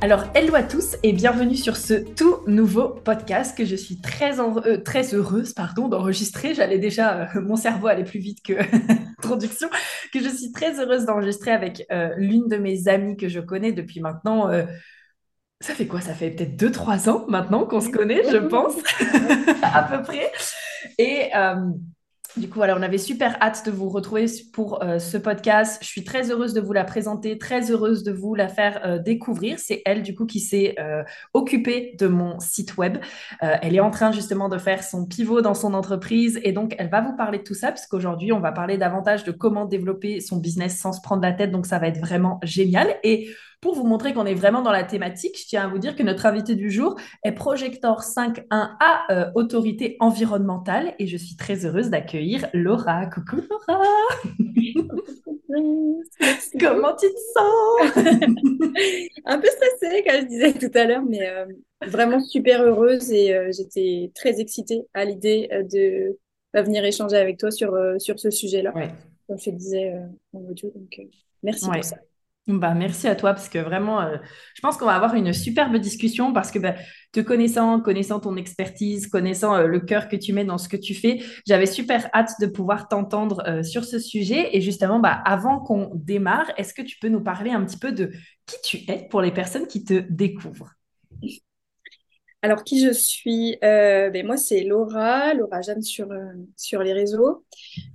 Alors, hello à tous et bienvenue sur ce tout nouveau podcast que je suis très, euh, très heureuse pardon, d'enregistrer. J'allais déjà, euh, mon cerveau allait plus vite que l'introduction, que je suis très heureuse d'enregistrer avec euh, l'une de mes amies que je connais depuis maintenant. ça fait quoi? Ça fait peut-être 2-3 ans maintenant qu'on se connaît, je pense, à peu près. Et du coup, voilà, on avait super hâte de vous retrouver pour euh, ce podcast. Je suis très heureuse de vous la présenter, très heureuse de vous la faire euh, découvrir. C'est elle, du coup, qui s'est euh, occupée de mon site web. elle est en train justement de faire son pivot dans son entreprise et donc elle va vous parler de tout ça, puisqu'aujourd'hui, on va parler davantage de comment développer son business sans se prendre la tête. Donc, ça va être vraiment génial. Et pour vous montrer qu'on est vraiment dans la thématique, je tiens à vous dire que notre invité du jour est Projector 5.1A euh, Autorité environnementale et je suis très heureuse d'accueillir Laura. Coucou Laura Comment tu te sens? Un peu stressée, comme je disais tout à l'heure, mais euh, vraiment super heureuse et euh, j'étais très excitée à l'idée de bah, venir échanger avec toi sur, sur ce sujet-là. Comme je te disais en audio, donc merci pour ça. Bah, merci à toi parce que vraiment, euh, je pense qu'on va avoir une superbe discussion parce que bah, te connaissant, connaissant ton expertise, connaissant euh, le cœur que tu mets dans ce que tu fais, j'avais super hâte de pouvoir t'entendre euh, sur ce sujet. Et justement, bah, avant qu'on démarre, est-ce que tu peux nous parler un petit peu de qui tu es pour les personnes qui te découvrent? Alors, qui je suis? Euh, ben, Moi, c'est Laura, Laura Jeanne sur, euh, sur les réseaux.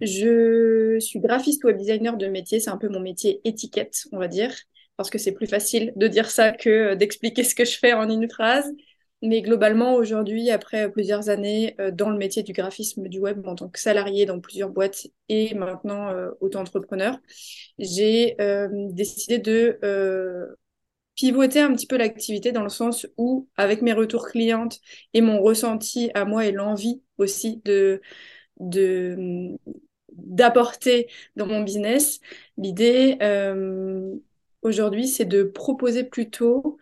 Je suis graphiste web designer de métier. C'est un peu mon métier étiquette, on va dire, parce que c'est plus facile de dire ça que euh, d'expliquer ce que je fais en une phrase. Mais globalement, aujourd'hui, après plusieurs années dans le métier du graphisme du web en tant que salarié dans plusieurs boîtes et maintenant auto-entrepreneur, j'ai décidé de pivoter un petit peu l'activité dans le sens où, avec mes retours clientes et mon ressenti à moi et l'envie aussi de, d'apporter dans mon business, l'idée euh, aujourd'hui, c'est de proposer plutôt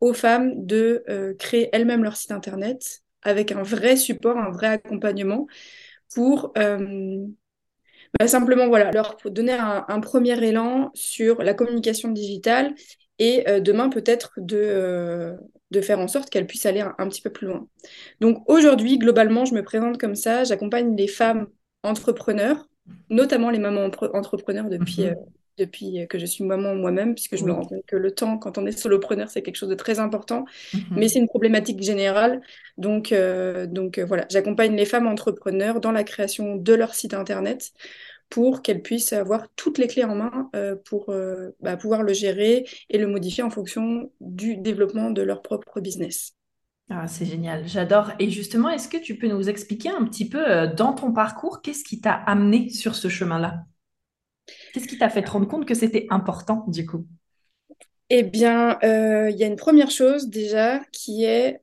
aux femmes de euh, créer elles-mêmes leur site internet avec un vrai support, un vrai accompagnement pour euh, bah, simplement voilà, leur donner un, premier élan sur la communication digitale et euh, demain peut-être de, euh, de faire en sorte qu'elle puisse aller un, petit peu plus loin. Donc aujourd'hui, globalement, je me présente comme ça, j'accompagne les femmes entrepreneurs, notamment les mamans entrepreneurs depuis, mhm. euh, depuis que je suis maman moi-même, puisque je me rends compte que le temps, quand on est solopreneur, c'est quelque chose de très important, mhm. mais c'est une problématique générale. Donc, donc voilà, j'accompagne les femmes entrepreneurs dans la création de leur site internet pour qu'elles puissent avoir toutes les clés en main euh, pour euh, bah, pouvoir le gérer et le modifier en fonction du développement de leur propre business. Ah, c'est génial, j'adore. Et justement, est-ce que tu peux nous expliquer un petit peu euh, dans ton parcours, qu'est-ce qui t'a amené sur ce chemin-là? Qu'est-ce qui t'a fait te rendre compte que c'était important du coup? Eh bien, il y a une première chose déjà qui est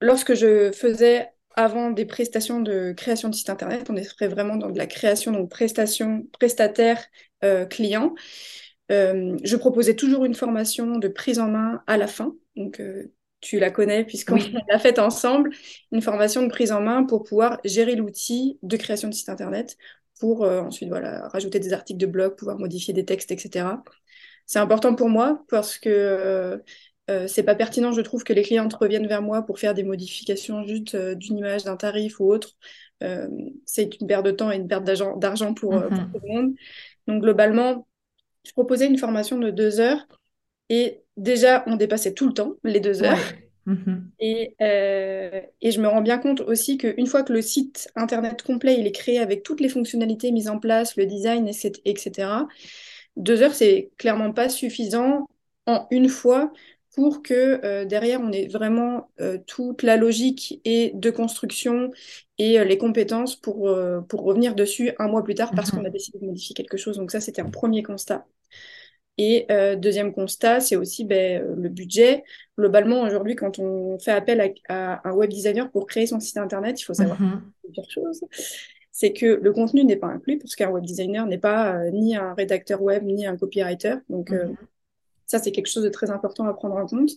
lorsque je faisais avant des prestations de création de site internet, on serait vraiment dans de la création, donc prestation, prestataire, euh, client. Euh, je proposais toujours une formation de prise en main à la fin. Donc, euh, tu la connais puisqu'on l'a faite ensemble, une formation de prise en main pour pouvoir gérer l'outil de création de site internet, pour ensuite voilà, rajouter des articles de blog, pouvoir modifier des textes, etc. C'est important pour moi parce que euh, c'est pas pertinent, je trouve, que les clientes reviennent vers moi pour faire des modifications juste euh, d'une image, d'un tarif ou autre. Euh, c'est une perte de temps et une perte d'argent pour, pour, mhm. tout le monde. Donc, globalement, je proposais une formation de deux heures et déjà, on dépassait tout le temps, les deux heures. Mhm. Et, et, je me rends bien compte aussi qu'une fois que le site internet complet il est créé avec toutes les fonctionnalités mises en place, le design, etc., deux heures, c'est clairement pas suffisant en une fois pour que euh, derrière, on ait vraiment euh, toute la logique et de construction et euh, les compétences pour, pour revenir dessus un mois plus tard parce mhm. qu'on a décidé de modifier quelque chose. Donc ça, c'était un premier constat. Et deuxième constat, c'est aussi ben, le budget. Globalement, aujourd'hui, quand on fait appel à, un web designer pour créer son site internet, il faut savoir mm plusieurs choses. C'est que le contenu n'est pas inclus, parce qu'un web designer n'est pas euh, ni un rédacteur web, ni un copywriter. Donc, euh, mm-hmm. Ça, c'est quelque chose de très important à prendre en compte.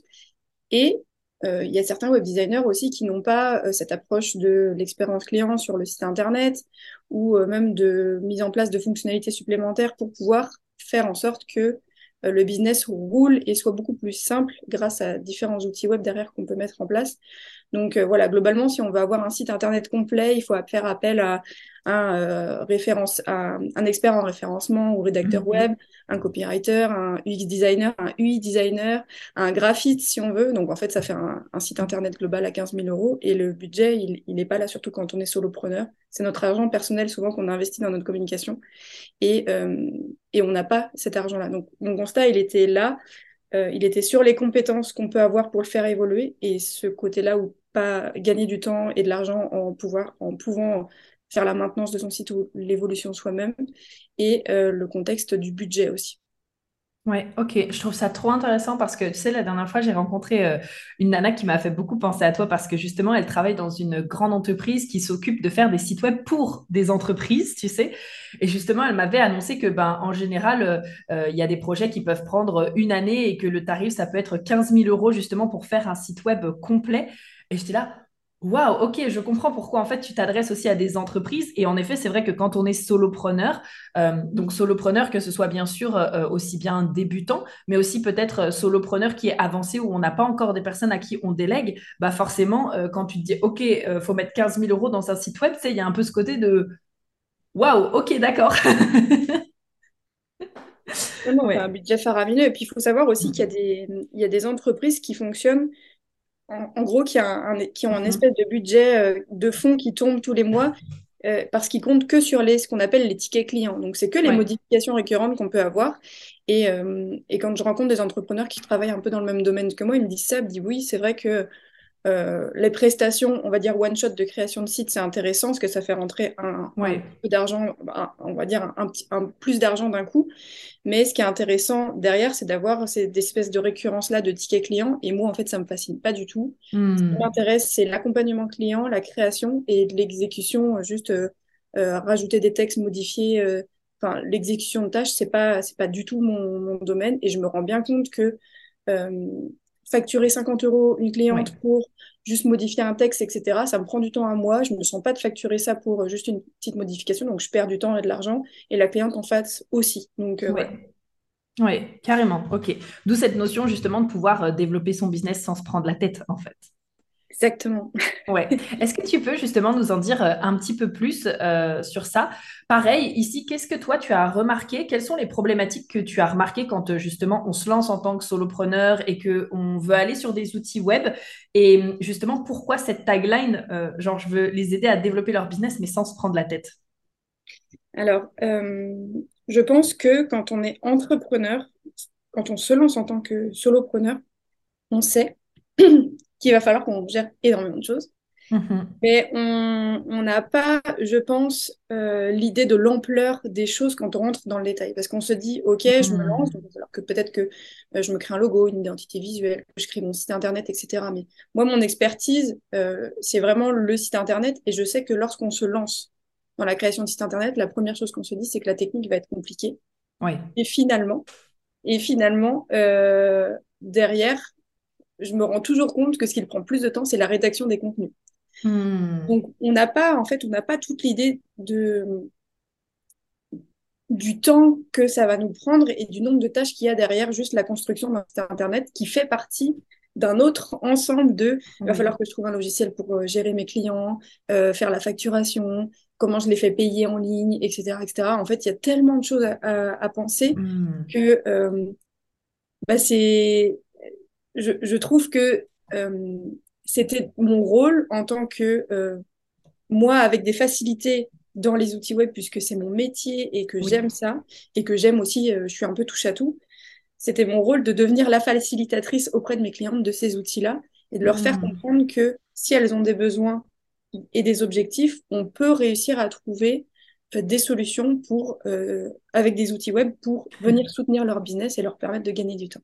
Et il y a certains web designers aussi qui n'ont pas cette approche de l'expérience client sur le site internet ou même de mise en place de fonctionnalités supplémentaires pour pouvoir faire en sorte que euh, le business roule et soit beaucoup plus simple grâce à différents outils web derrière qu'on peut mettre en place. Donc euh, voilà, globalement, si on veut avoir un site internet complet, il faut faire appel à, un, euh, référence, à un expert en référencement ou rédacteur mhm. web, un copywriter, un UX designer, un UI designer, un graphiste si on veut. Donc en fait, ça fait un, site internet global à 15 000 euros et le budget, il n'est pas là, surtout quand on est solopreneur. C'est notre argent personnel souvent qu'on a investi dans notre communication et, euh, et on n'a pas cet argent-là. Donc mon constat, il était là. Euh, il était sur les compétences qu'on peut avoir pour le faire évoluer et ce côté-là où pas gagner du temps et de l'argent en, en pouvant faire la maintenance de son site ou l'évolution soi-même et euh, le contexte du budget aussi. Ouais, ok, je trouve ça trop intéressant parce que tu sais, la dernière fois, j'ai rencontré euh, une nana qui m'a fait beaucoup penser à toi parce que justement, elle travaille dans une grande entreprise qui s'occupe de faire des sites web pour des entreprises, tu sais. Et justement, elle m'avait annoncé que, ben, en général, euh, il y a des projets qui peuvent prendre une année et que le tarif, ça peut être 15 000 euros justement pour faire un site web complet. Et j'étais là, Waouh, ok, je comprends pourquoi en fait tu t'adresses aussi à des entreprises. Et en effet, c'est vrai que quand on est solopreneur, euh, donc solopreneur, que ce soit bien sûr euh, aussi bien débutant, mais aussi peut-être euh, solopreneur qui est avancé où on n'a pas encore des personnes à qui on délègue, bah forcément, quand tu te dis ok, faut mettre 15 000 euros dans un site web, il y a un peu ce côté de waouh, ok, d'accord. C'est un budget faramineux. Et puis il faut savoir aussi qu'il y, y a des entreprises qui fonctionnent en, gros, qui, a un, qui ont un mhm. espèce de budget euh, de fonds qui tombe tous les mois euh, parce qu'ils comptent que sur les, ce qu'on appelle les tickets clients. Donc, c'est que les modifications récurrentes qu'on peut avoir. Et, euh, et, quand je rencontre des entrepreneurs qui travaillent un peu dans le même domaine que moi, ils me disent ça, ils me disent oui, c'est vrai que euh, les prestations, on va dire one shot de création de site, c'est intéressant parce que ça fait rentrer un, peu d'argent, on va dire un, plus d'argent d'un coup. Mais ce qui est intéressant derrière, c'est d'avoir ces espèces de récurrence là de tickets clients. Et moi, en fait, ça me fascine pas du tout. Ce qui hmm. m'intéresse, c'est l'accompagnement client, la création et l'exécution. Juste euh, euh, rajouter des textes, modifier. Enfin, l'exécution de tâches, c'est pas c'est pas du tout mon, mon, domaine. Et je me rends bien compte que facturer 50 euros une cliente pour juste modifier un texte, etc. Ça me prend du temps à moi. Je ne me sens pas de facturer ça pour euh, juste une petite modification. Donc, je perds du temps et de l'argent. Et la cliente en face aussi. Donc, euh, Oui, carrément. OK. D'où cette notion justement de pouvoir euh, développer son business sans se prendre la tête, en fait. Exactement. Ouais. Est-ce que tu peux justement nous en dire euh, un petit peu plus euh, sur ça? Pareil, ici, qu'est-ce que toi tu as remarqué? Quelles sont les problématiques que tu as remarquées quand euh, justement on se lance en tant que solopreneur et que on veut aller sur des outils web? Et justement, pourquoi cette tagline Genre, je veux les aider à développer leur business mais sans se prendre la tête? Alors, je pense que quand on est entrepreneur, quand on se lance en tant que solopreneur, on sait qu'il va falloir qu'on gère énormément de choses. Mm-hmm. Mais on n'a pas, je pense, euh, l'idée de l'ampleur des choses quand on rentre dans le détail. Parce qu'on se dit, OK, je me lance, alors que peut-être que euh, je me crée un logo, une identité visuelle, je crée mon site Internet, etc. Mais moi, mon expertise, euh, c'est vraiment le site Internet. Et je sais que lorsqu'on se lance dans la création de site Internet, la première chose qu'on se dit, c'est que la technique va être compliquée. Oui. Et finalement, et finalement derrière, je me rends toujours compte que ce qui prend plus de temps, c'est la rédaction des contenus. Hmm. Donc, on n'a pas, en fait, on n'a pas toute l'idée de du temps que ça va nous prendre et du nombre de tâches qu'il y a derrière juste la construction d'un site internet qui fait partie d'un autre ensemble de il va falloir que je trouve un logiciel pour euh, gérer mes clients, euh, faire la facturation, comment je les fais payer en ligne, etc. etc. En fait, il y a tellement de choses à, penser hmm. que euh, bah, c'est je, trouve que euh, c'était mon rôle en tant que euh, moi avec des facilités dans les outils web puisque c'est mon métier et que j'aime ça et que j'aime aussi, euh, je suis un peu touche à tout. C'était mon rôle de devenir la facilitatrice auprès de mes clientes de ces outils-là et de leur faire mmh. comprendre que si elles ont des besoins et des objectifs, on peut réussir à trouver des solutions pour, avec des outils web pour venir soutenir leur business et leur permettre de gagner du temps.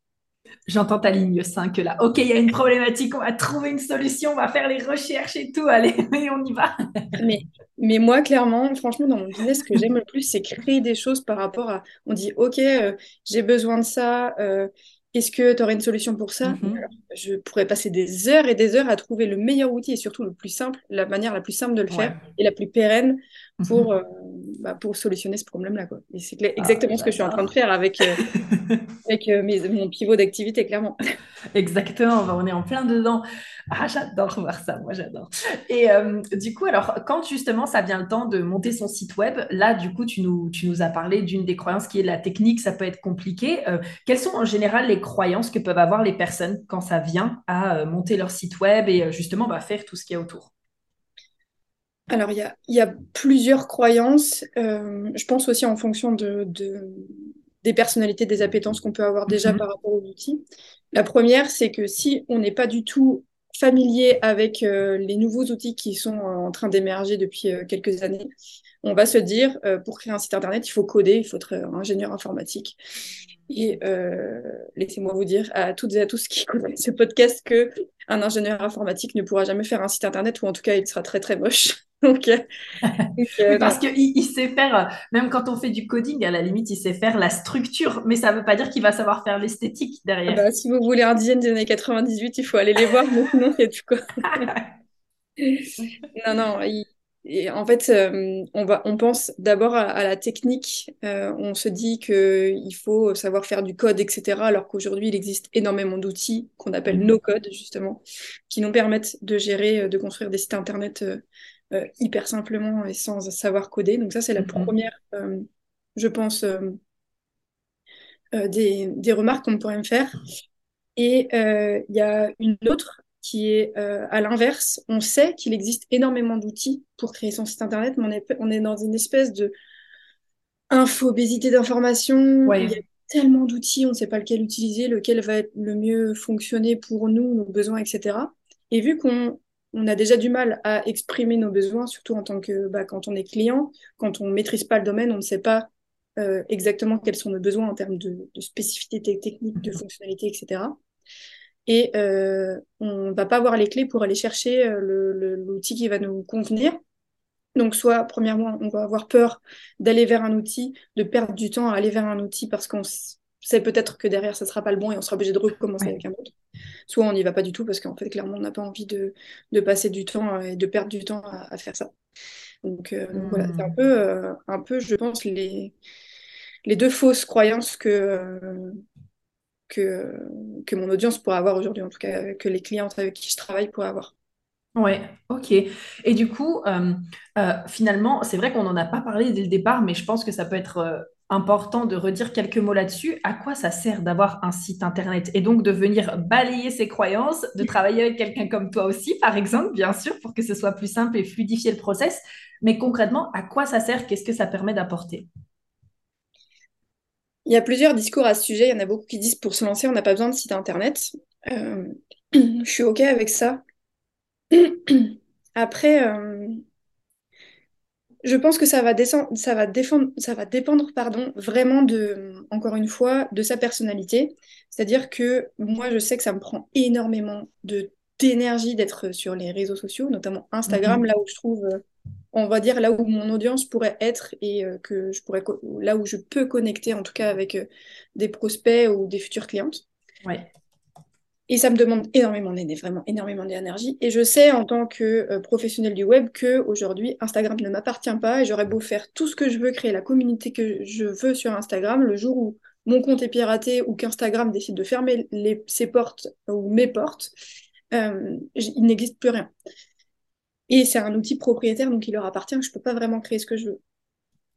J'entends ta ligne 5 là. Ok, il y a une problématique, on va trouver une solution, on va faire les recherches et tout, allez, et on y va. mais, mais moi, clairement, franchement, dans mon business, ce que j'aime le plus, c'est créer des choses par rapport à. On dit, ok, euh, j'ai besoin de ça, euh, est-ce que tu aurais une solution pour ça? Mhm. Je pourrais passer des heures et des heures à trouver le meilleur outil et surtout le plus simple, la manière la plus simple de le faire et la plus pérenne pour, mhm. euh, bah, pour solutionner ce problème-là. Et c'est ah, exactement ce que je suis en train de faire avec, euh, avec euh, mes, mon pivot d'activité, clairement. Exactement, on est en plein dedans. Ah, j'adore voir ça, moi j'adore. Et du coup, alors, quand justement ça vient le temps de monter son site web, là, du coup, tu nous, tu nous as parlé d'une des croyances qui est la technique, ça peut être compliqué. quelles sont en général les croyances que peuvent avoir les personnes quand ça vient à monter leur site web et justement bah, faire tout ce qu'il y a autour? Alors, il y a, y a, plusieurs croyances. Euh, je pense aussi en fonction de, des personnalités, des appétences qu'on peut avoir déjà mhm. par rapport aux outils. La première, c'est que si on n'est pas du tout familier avec euh, les nouveaux outils qui sont en train d'émerger depuis euh, quelques années, on va se dire, pour créer un site Internet, il faut coder, il faut être ingénieur informatique. Et laissez-moi vous dire à toutes et à tous qui écoutent ce podcast que un ingénieur informatique ne pourra jamais faire un site internet ou en tout cas il sera très très moche. donc, euh, euh, parce qu'il il sait faire, euh, même quand on fait du coding, à la limite, il sait faire la structure, mais ça ne veut pas dire qu'il va savoir faire l'esthétique derrière. Bah, si vous voulez un design des années 98, il faut aller les voir, mais sinon, il y a du quoi. non, non, il, et en fait, euh, on, va, on pense d'abord à, la technique. Euh, on se dit qu'il faut savoir faire du code, etc. Alors qu'aujourd'hui, il existe énormément d'outils qu'on appelle mhm. no-code, justement, qui nous permettent de gérer, de construire des sites Internet hyper simplement et sans savoir coder. Donc ça, c'est la mhm. première, je pense, des, des, remarques qu'on pourrait me faire. Et il y a une autre qui est euh, à l'inverse. On sait qu'il existe énormément d'outils pour créer son site internet, mais on est, on est dans une espèce de infobésité d'information. Il y a tellement d'outils, on ne sait pas lequel utiliser, lequel va être le mieux fonctionner pour nous, nos besoins, etc. Et vu qu'on on a déjà du mal à exprimer nos besoins, surtout en tant que bah, quand on est client, quand on ne maîtrise pas le domaine, on ne sait pas euh, exactement quels sont nos besoins en termes de, de spécificité technique, de fonctionnalité, etc et euh, on va pas avoir les clés pour aller chercher euh, l'outil qui va nous convenir. Donc, soit, premièrement, on va avoir peur d'aller vers un outil, de perdre du temps à aller vers un outil parce qu'on sait peut-être que derrière, ça sera pas le bon et on sera obligé de recommencer avec un autre. Soit on n'y va pas du tout parce qu'en fait, clairement, on n'a pas envie de, de, passer du temps et de perdre du temps à, faire ça. Donc, euh, voilà, c'est un hmm. peu, euh, un peu, je pense, les, les deux fausses croyances que, que, que mon audience pourrait avoir aujourd'hui, en tout cas que les clientes avec qui je travaille pourraient avoir. Ouais, ok. Et du coup, euh, euh, finalement, c'est vrai qu'on n'en a pas parlé dès le départ, mais je pense que ça peut être euh, important de redire quelques mots là-dessus. À quoi ça sert d'avoir un site internet et donc de venir balayer ses croyances, de travailler avec quelqu'un comme toi aussi, par exemple, bien sûr, pour que ce soit plus simple et fluidifier le process. Mais concrètement, à quoi ça sert? Qu'est-ce que ça permet d'apporter? Il y a plusieurs discours à ce sujet. Il y en a beaucoup qui disent pour se lancer, on n'a pas besoin de site internet. Euh, je suis OK avec ça. Après, euh, je pense que ça va, descendre, ça va, défendre, ça va dépendre pardon, vraiment, de, encore une fois, de sa personnalité. C'est-à-dire que moi, je sais que ça me prend énormément d'énergie d'être sur les réseaux sociaux, notamment Instagram, mhm. là où je trouve euh, on va dire là où mon audience pourrait être et euh, que je pourrais là où je peux connecter en tout cas avec euh, des prospects ou des futures clientes. Ouais. Et ça me demande énormément d'énergie, vraiment énormément d'énergie. Et je sais en tant que euh, professionnel du web que aujourd'hui Instagram ne m'appartient pas et j'aurais beau faire tout ce que je veux, créer la communauté que je veux sur Instagram, le jour où mon compte est piraté ou qu'Instagram décide de fermer ses portes ou mes portes, il n'existe plus rien. Et c'est un outil propriétaire, donc il leur appartient, je ne peux pas vraiment créer ce que je veux.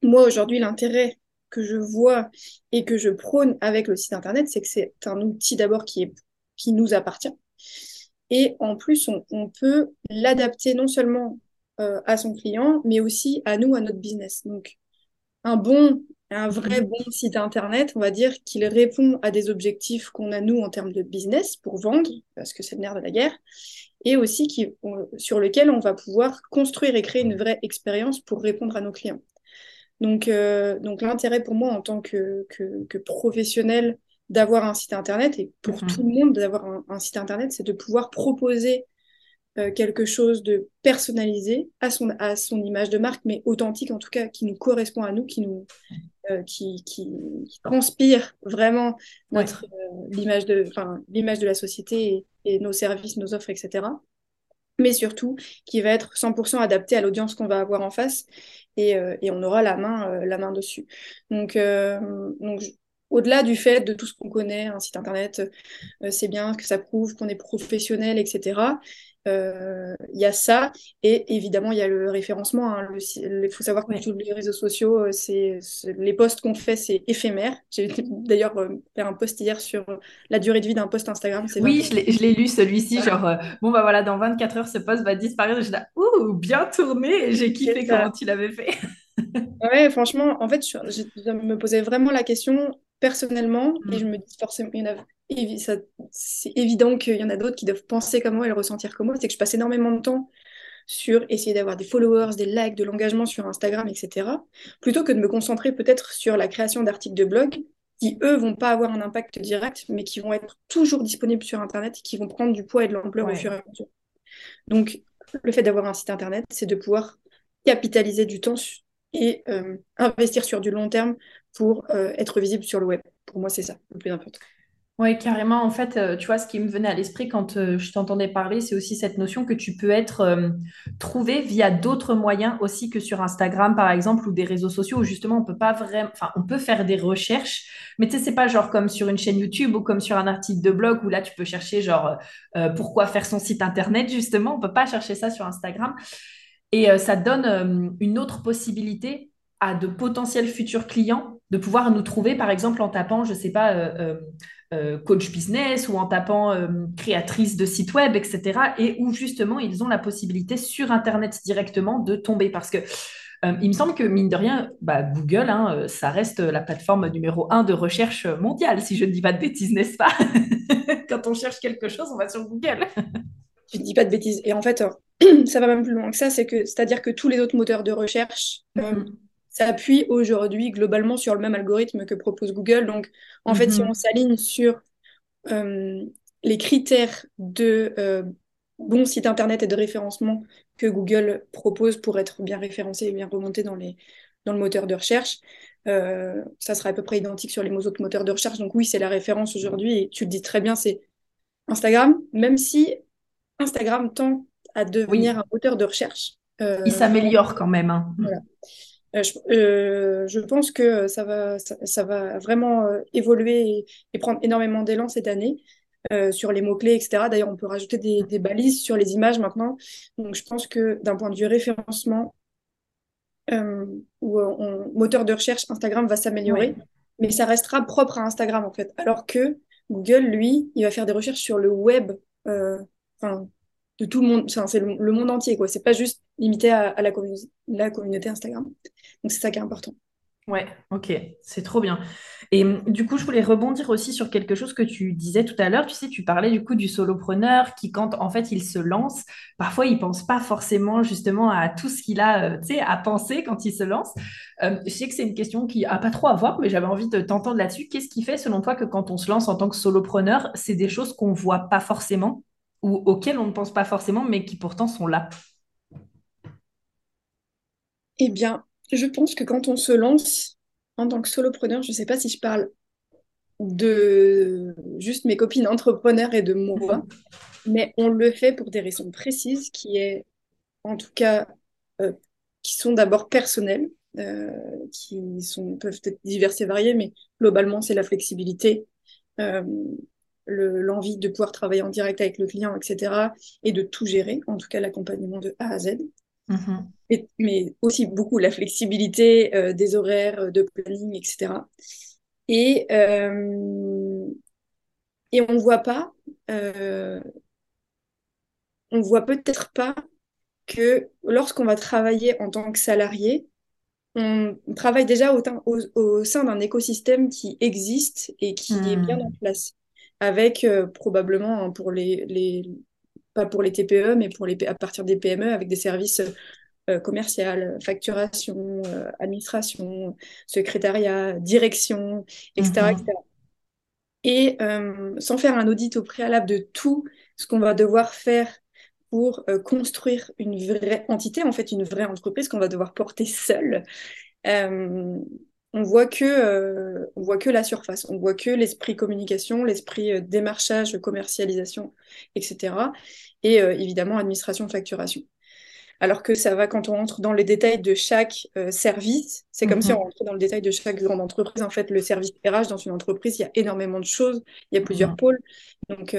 Moi, aujourd'hui, l'intérêt que je vois et que je prône avec le site Internet, c'est que c'est un outil d'abord qui, est, qui nous appartient. Et en plus, on, peut l'adapter non seulement euh, à son client, mais aussi à nous, à notre business. Donc, un bon, un vrai bon site Internet, on va dire qu'il répond à des objectifs qu'on a, nous, en termes de business, pour vendre, parce que c'est le nerf de la guerre, et aussi qui, sur lequel on va pouvoir construire et créer une vraie expérience pour répondre à nos clients. Donc, euh, donc l'intérêt pour moi en tant que, que, que professionnel d'avoir un site internet et pour Mhm. tout le monde d'avoir un, un site internet, c'est de pouvoir proposer euh, quelque chose de personnalisé à son, à son image de marque, mais authentique en tout cas, qui nous correspond à nous, qui nous, euh, qui, qui, qui transpire vraiment Ouais. notre euh, l'image de, l'image de la société et, et nos services, nos offres, etc. Mais surtout qui va être 100% adapté à l'audience qu'on va avoir en face et, euh, et on aura la main, la main dessus. Donc, donc je- au-delà du fait de tout ce qu'on connaît, un site internet, euh, c'est bien que ça prouve qu'on est professionnel, etc. Euh, Il y a ça, et évidemment, il y a le référencement. hein. Il faut savoir que Ouais. tous les réseaux sociaux, euh, c'est, les posts qu'on fait, c'est éphémère. J'ai d'ailleurs euh, fait un post hier sur la durée de vie d'un post Instagram, Oui, 24 je l'ai, lu celui-ci, genre, bon bah voilà, dans 24 heures, ce poste va disparaître. Je ouh, bien tourné, j'ai kiffé comment tu l'avais fait. Ouais, franchement, en fait, je me posais vraiment la question personnellement et je Mm. me dis forcément, il y en a, c'est évident qu'il y en a d'autres qui doivent penser comme moi et le ressentir comme moi. C'est que je passe énormément de temps sur essayer d'avoir des followers, des likes, de l'engagement sur Instagram, etc. Plutôt que de me concentrer peut-être sur la création d'articles de blog qui, eux, vont pas avoir un impact direct, mais qui vont être toujours disponibles sur Internet et qui vont prendre du poids et de l'ampleur au fur et à mesure. Donc, le fait d'avoir un site Internet, c'est de pouvoir capitaliser du temps et euh, investir sur du long terme pour euh, être visible sur le web. Pour moi, c'est ça le plus important. Oui, carrément. En fait, euh, tu vois, ce qui me venait à l'esprit quand euh, je t'entendais parler, c'est aussi cette notion que tu peux être trouvé via d'autres moyens aussi que sur Instagram, par exemple, ou des réseaux sociaux où justement on peut pas vraiment, enfin, on peut faire des recherches, mais tu sais, c'est pas genre comme sur une chaîne YouTube ou comme sur un article de blog où là tu peux chercher genre pourquoi faire son site internet, justement. On peut pas chercher ça sur Instagram. Et ça donne une autre possibilité à de potentiels futurs clients de pouvoir nous trouver, par exemple, en tapant, je sais pas, euh, euh, euh, coach business ou en tapant euh, créatrice de site web, etc. Et où justement, ils ont la possibilité sur Internet directement de tomber. Parce que il me semble que, mine de rien, bah, Google, hein, ça reste la plateforme numéro un de recherche mondiale, si je ne dis pas de bêtises, n'est-ce pas? Quand on cherche quelque chose, on va sur Google. Je ne dis pas de bêtises. Et en fait, ça va même plus loin que ça, c'est que c'est-à-dire que tous les autres moteurs de recherche Mhm. S'appuient aujourd'hui globalement sur le même algorithme que propose Google. Donc, en fait, si on Mhm. s'aligne sur euh, les critères de euh, bons sites internet et de référencement que Google propose pour être bien référencé et bien remonté dans les, dans le moteur de recherche, euh, ça sera à peu près identique sur les autres moteurs de recherche. Donc oui, c'est la référence aujourd'hui et tu le dis très bien, c'est Instagram, même si Instagram tend à devenir Oui, un moteur de recherche. il s'améliore quand même. hein. voilà. Euh, je, euh, je pense que ça va, ça, ça va vraiment euh, évoluer et, et prendre énormément d'élan cette année euh, sur les mots-clés, etc. D'ailleurs, on peut rajouter des, des balises sur les images maintenant. Donc, je pense que d'un point de vue référencement euh, on- moteur de recherche, Instagram va s'améliorer, Ouais. mais ça restera propre à Instagram en fait. Alors que Google, lui, il va faire des recherches sur le web, euh, enfin, de tout le monde, c'est le, le monde entier, quoi. C'est pas juste limité à, la, communauté Instagram. Donc, c'est ça qui est important. Ouais, ok, c'est trop bien. Et hum, du coup, je voulais rebondir aussi sur quelque chose que tu disais tout à l'heure. Tu sais, tu parlais du coup du solopreneur qui, quand en fait il se lance, parfois il pense pas forcément justement à tout ce qu'il a, euh, à penser quand il se lance. Euh, je sais que c'est une question qui a pas trop à voir, mais j'avais envie de t'entendre là-dessus. Qu'est-ce qui fait, selon toi, que quand on se lance en tant que solopreneur, c'est des choses qu'on voit pas forcément ou auxquelles on ne pense pas forcément, mais qui pourtant sont là? Eh bien, je pense que quand on se lance en tant que solopreneur, je sais pas si je parle de juste mes copines entrepreneurs et de moi, Mhm. mais on le fait pour des raisons précises qui est, en tout cas, euh, qui sont d'abord personnelles, euh, qui sont, peuvent être diverses et variées, mais globalement, c'est la flexibilité, euh, le- l'envie de pouvoir travailler en direct avec le client, etc., et de tout gérer, en tout cas l'accompagnement de A à Z. Mhm. Mais aussi beaucoup la flexibilité euh, des horaires, euh, de planning, etc. Et, euh, et on voit pas, euh, on voit peut-être pas que lorsqu'on va travailler en tant que salarié, on travaille déjà au, tein- au- au sein d'un écosystème qui existe et qui est bien en Hmm. place, avec probablement hein, pour les, les, pas pour les TPE, mais pour les, à partir des PME, avec des services commercial, facturation, administration, secrétariat, direction, etc. etc. Et sans faire un audit au préalable de tout ce qu'on va devoir faire pour construire une vraie entité, en fait une vraie entreprise qu'on va devoir porter seule, on voit que euh, on voit que la surface, on voit que l'esprit communication, l'esprit euh, démarchage, commercialisation, etc. Et euh, évidemment administration, facturation. Alors que ça va quand on rentre dans les détails de chaque service, c'est comme si on mhm. rentrait dans le détail de chaque grande entreprise. En fait, le service RH dans une entreprise, il y a énormément de choses, il y a plusieurs pôles. Donc,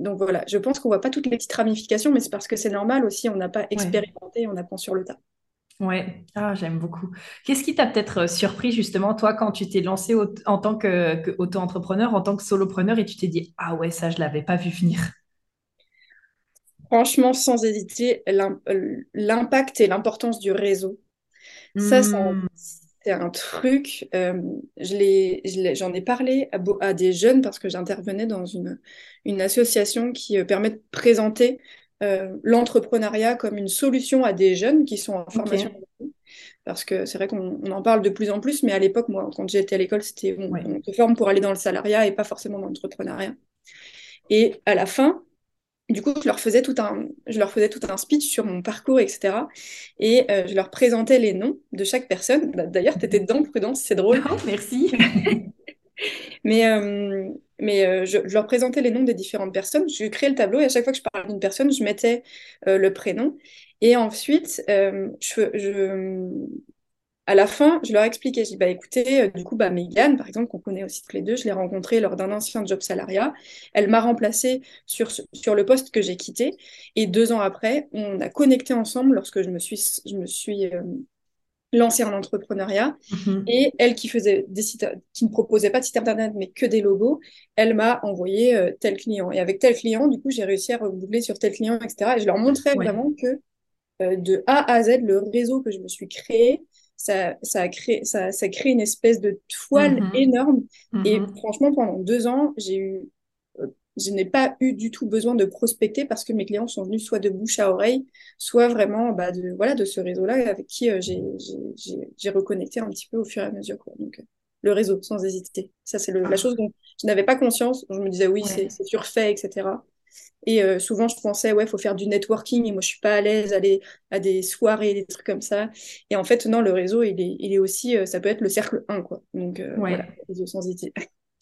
donc voilà, je pense qu'on voit pas toutes les petites ramifications, mais c'est parce que c'est normal aussi, on n'a pas expérimenté, on apprend sur le tas. Ouais, ah, j'aime beaucoup. Qu'est-ce qui t'a peut-être euh, surpris justement, toi, quand tu t'es lancé en tant qu'auto-entrepreneur, en tant que solopreneur, et tu t'es dit, ah ouais, ça, je ne l'avais pas vu venir? Franchement, sans hésiter, l'impact et l'importance du réseau. Ça, hmm. c'est un truc, euh, j'en ai, parlé à, des jeunes parce que j'intervenais dans une, une association qui euh, permet de présenter euh, l'entrepreneuriat comme une solution à des jeunes qui sont en formation. Parce que c'est vrai qu'on en parle de plus en plus, mais à l'époque, moi, quand j'étais à l'école, c'était on, se forme pour aller dans le salariat et pas forcément dans l'entrepreneuriat. Et à la fin, du coup, je leur faisais tout un, je leur faisais tout un speech sur mon parcours, etc. Et euh, je leur présentais les noms de chaque personne. Bah, d'ailleurs, tu étais dedans, Prudence, c'est drôle. Oh, merci. mais euh, mais euh, je, leur présentais les noms des différentes personnes. Je créais le tableau et à chaque fois que je parlais d'une personne, je mettais euh, le prénom. Et ensuite, euh, à la fin, je leur expliquais. Je dis, bah, écoutez, du coup, bah, par exemple, qu'on connaît aussi tous les deux, je l'ai rencontrée lors d'un ancien job salariat. Elle m'a remplacée sur, sur le poste que j'ai quitté. Et deux ans après, on a connecté ensemble lorsque je me suis, je me suis lancer un entrepreneuriat. Mhm. Et elle qui faisait des sites, qui ne proposait pas de site internet, mais que des logos, elle m'a envoyé euh, tel client. Et avec tel client, du coup, j'ai réussi à reboucler sur tel client, etc. Et je leur montrais vraiment que euh, de A à Z, le réseau que je me suis créé, ça, ça, a créé, ça, ça crée une espèce de toile mhm. énorme. Et mhm. franchement, pendant deux ans, j'ai eu je n'ai pas eu du tout besoin de prospecter parce que mes clients sont venus soit de bouche à oreille, soit vraiment bah, de, voilà, de ce réseau-là avec qui euh, j'ai reconnecté un petit peu au fur et à mesure. Quoi. Donc, euh, le réseau, sans hésiter. Ça, c'est la chose dont je n'avais pas conscience. Je me disais, oui, c'est surfait, etc. Et euh, souvent, je pensais, ouais, il faut faire du networking. Et moi, je suis pas à l'aise aller à des soirées, des trucs comme ça. Et en fait, non, le réseau, il est, il est aussi, ça peut être le cercle 1, quoi. Donc, voilà, le réseau sans hésiter.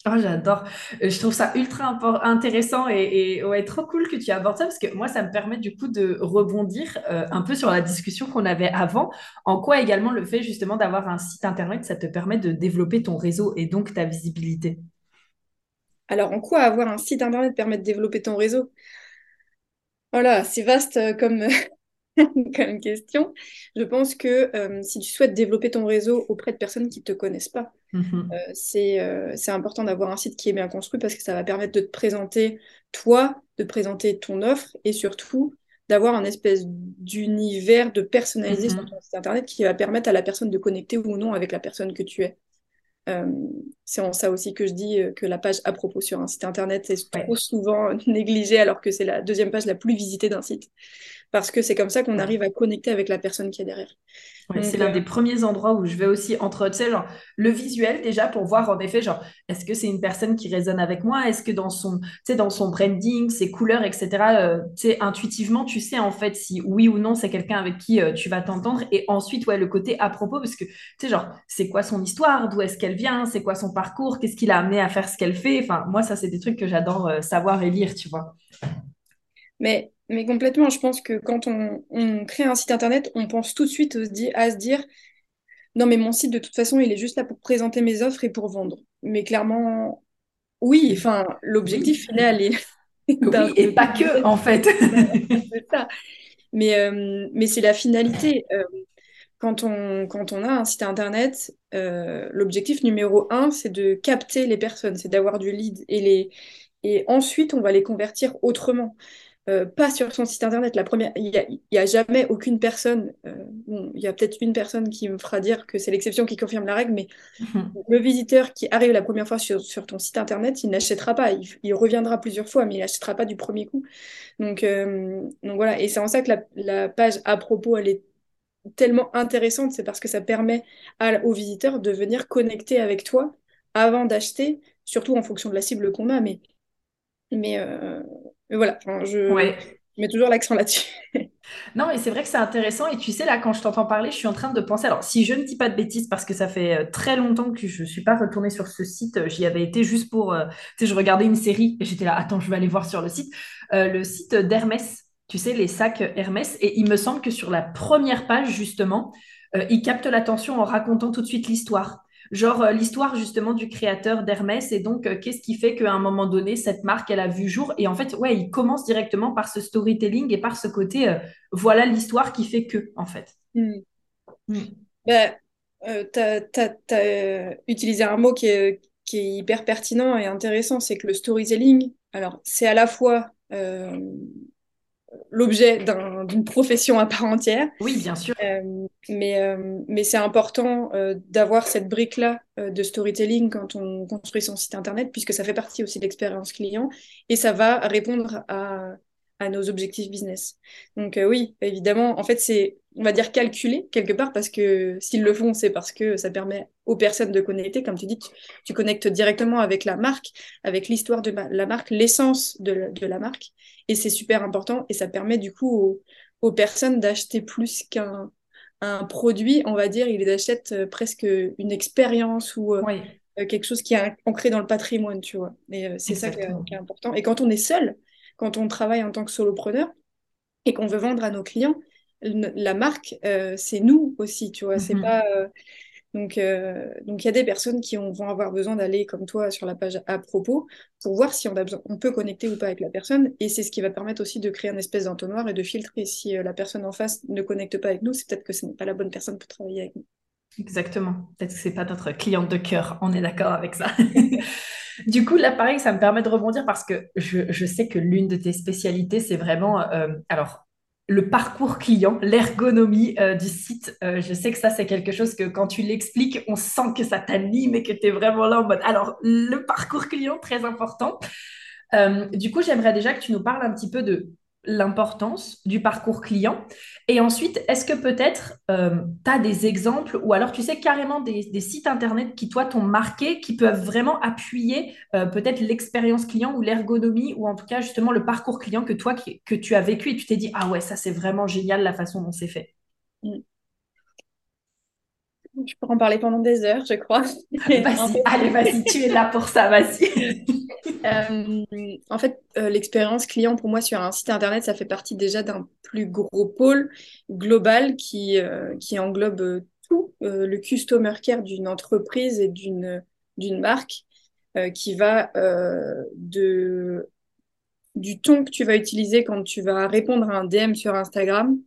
Oh, j'adore. Euh, je trouve ça ultra intéressant et, ouais, trop cool que tu abordes ça parce que moi, ça me permet du coup de rebondir euh, un peu sur la discussion qu'on avait avant. En quoi également le fait justement d'avoir un site internet, ça te permet de développer ton réseau et donc ta visibilité? Alors, en quoi avoir un site internet permet de développer ton réseau? Voilà, c'est vaste euh, comme, comme question. Je pense que si tu souhaites développer ton réseau auprès de personnes qui ne te connaissent pas, mhm. euh, euh, c'est important d'avoir un site qui est bien construit parce que ça va permettre de te présenter toi, de présenter ton offre et surtout d'avoir un espèce d'univers de personnalisé sur mhm. ton site internet qui va permettre à la personne de connecter ou non avec la personne que tu es. c'est en ça aussi que je dis que la page à propos sur un site internet est trop souvent négligée alors que c'est la deuxième page la plus visitée d'un site parce que c'est comme ça qu'on arrive à connecter avec la personne qui est derrière. c'est l'un euh, des premiers endroits où je vais aussi entre, tu sais, genre, le visuel déjà pour voir en effet, genre, est-ce que c'est une personne qui résonne avec moi? Est-ce que dans son, dans son branding, ses couleurs, etc., euh, tu sais, intuitivement, tu sais en fait si oui ou non c'est quelqu'un avec qui euh, tu vas t'entendre? Et ensuite, ouais, le côté à propos, parce que, tu sais, genre, c'est quoi son histoire? D'où est-ce qu'elle vient? C'est quoi son parcours? Qu'est-ce qui l'a amené à faire ce qu'elle fait? Enfin, moi, ça, c'est des trucs que j'adore savoir et lire, tu vois. Mais mais complètement, je pense que quand on, crée un site internet, on pense tout de suite à se dire non, mais mon site, de toute façon, il est juste là pour présenter mes offres et pour vendre. Mais clairement, oui, enfin, l'objectif final est. Oui, et pas que, en fait. c'est ça. Mais, euh, mais c'est la finalité. Euh, quand, on, quand on a un site internet, euh, l'objectif numéro un, c'est de capter les personnes, c'est d'avoir du lead. Et, les, et ensuite, on va les convertir autrement. Euh, pas sur son site internet. La première, il n'y a, jamais aucune personne. Euh, il y a peut-être une personne qui me fera dire que c'est l'exception qui confirme la règle, mais mhm. le visiteur qui arrive la première fois sur, ton site internet, il n'achètera pas. Il, reviendra plusieurs fois, mais il n'achètera pas du premier coup. Donc, euh, donc voilà. Et c'est en ça que la, page à propos, elle est tellement intéressante, c'est parce que ça permet aux visiteurs de venir connecter avec toi avant d'acheter, surtout en fonction de la cible qu'on a. Mais, mais, euh, voilà, je, mets toujours l'accent là-dessus. non, mais c'est vrai que c'est intéressant. Et tu sais, là, quand je t'entends parler, je suis en train de penser. Alors, si je ne dis pas de bêtises, parce que ça fait euh, très longtemps que je ne suis pas retournée sur ce site, j'y avais été juste pour. tu sais, je regardais une série et j'étais là, attends, je vais aller voir sur le site. le site d'Hermès tu sais, les sacs Hermès. Et il me semble que sur la première page, justement, euh, il capte l'attention en racontant tout de suite l'histoire. Genre euh, l'histoire justement du créateur d'Hermès et donc euh, qu'est-ce qui fait qu'à un moment donné cette marque elle a vu jour et en fait ouais il commence directement par ce storytelling et par ce côté voilà l'histoire qui fait que en fait. Hmm. Hmm. Ben, tu as, utilisé un mot qui est, qui est hyper pertinent et intéressant c'est que le storytelling alors c'est à la fois l'objet d'une profession à part entière. Oui, bien sûr. Euh, mais euh, mais c'est important euh, d'avoir cette brique-là de storytelling quand on construit son site internet, puisque ça fait partie aussi de l'expérience client et ça va répondre à, à nos objectifs business. Donc oui, évidemment, en fait, c'est, on va dire, calculé quelque part, parce que s'ils le font, c'est parce que ça permet aux personnes de connecter. Comme tu dis, tu, connectes directement avec la marque, avec l'histoire de la marque, l'essence de, de la marque. Et c'est super important et ça permet du coup aux, personnes d'acheter plus qu'un un produit, on va dire, ils achètent euh, presque une expérience ou euh, euh, quelque chose qui est ancré dans le patrimoine, tu vois. Et c'est ça qui est, important. Et quand on est seul, quand on travaille en tant que solopreneur et qu'on veut vendre à nos clients, la marque, c'est nous aussi, tu vois. C'est pas donc, euh, donc il y a des personnes qui vont avoir besoin d'aller comme toi sur la page à propos pour voir si on a besoin, on peut connecter ou pas avec la personne. Et c'est ce qui va permettre aussi de créer un espèce d'entonnoir et de filtrer. Si euh, la personne en face ne connecte pas avec nous, c'est peut-être que ce n'est pas la bonne personne pour travailler avec nous. Exactement. Peut-être que c'est pas notre cliente de cœur. On est d'accord avec ça. du coup, là, pareil, ça me permet de rebondir parce que je, sais que l'une de tes spécialités, c'est vraiment, euh, alors, le parcours client, l'ergonomie euh, du site. Euh, je sais que ça, c'est quelque chose que quand tu l'expliques, on sent que ça t'anime et que tu es vraiment là en mode. Alors, le parcours client, très important. Du coup, j'aimerais déjà que tu nous parles un petit peu de l'importance du parcours client. Et ensuite, est-ce que peut-être euh, tu as des exemples ou alors tu sais carrément des, sites Internet qui, toi, t'ont marqué, qui peuvent vraiment appuyer euh, peut-être l'expérience client ou l'ergonomie ou en tout cas justement le parcours client que toi, que tu as vécu et tu t'es dit, ah ouais, ça c'est vraiment génial la façon dont c'est fait? Mm. Je pourrais en parler pendant des heures, je crois. Vas-y, allez, vas-y, tu es là pour ça, vas-y. Euh, en fait, euh, l'expérience client pour moi sur un site internet, ça fait partie déjà d'un plus gros pôle global qui, euh, qui englobe tout le customer care d'une entreprise et d'une d'une marque qui va de du ton que tu vas utiliser quand tu vas répondre à un DM sur Instagram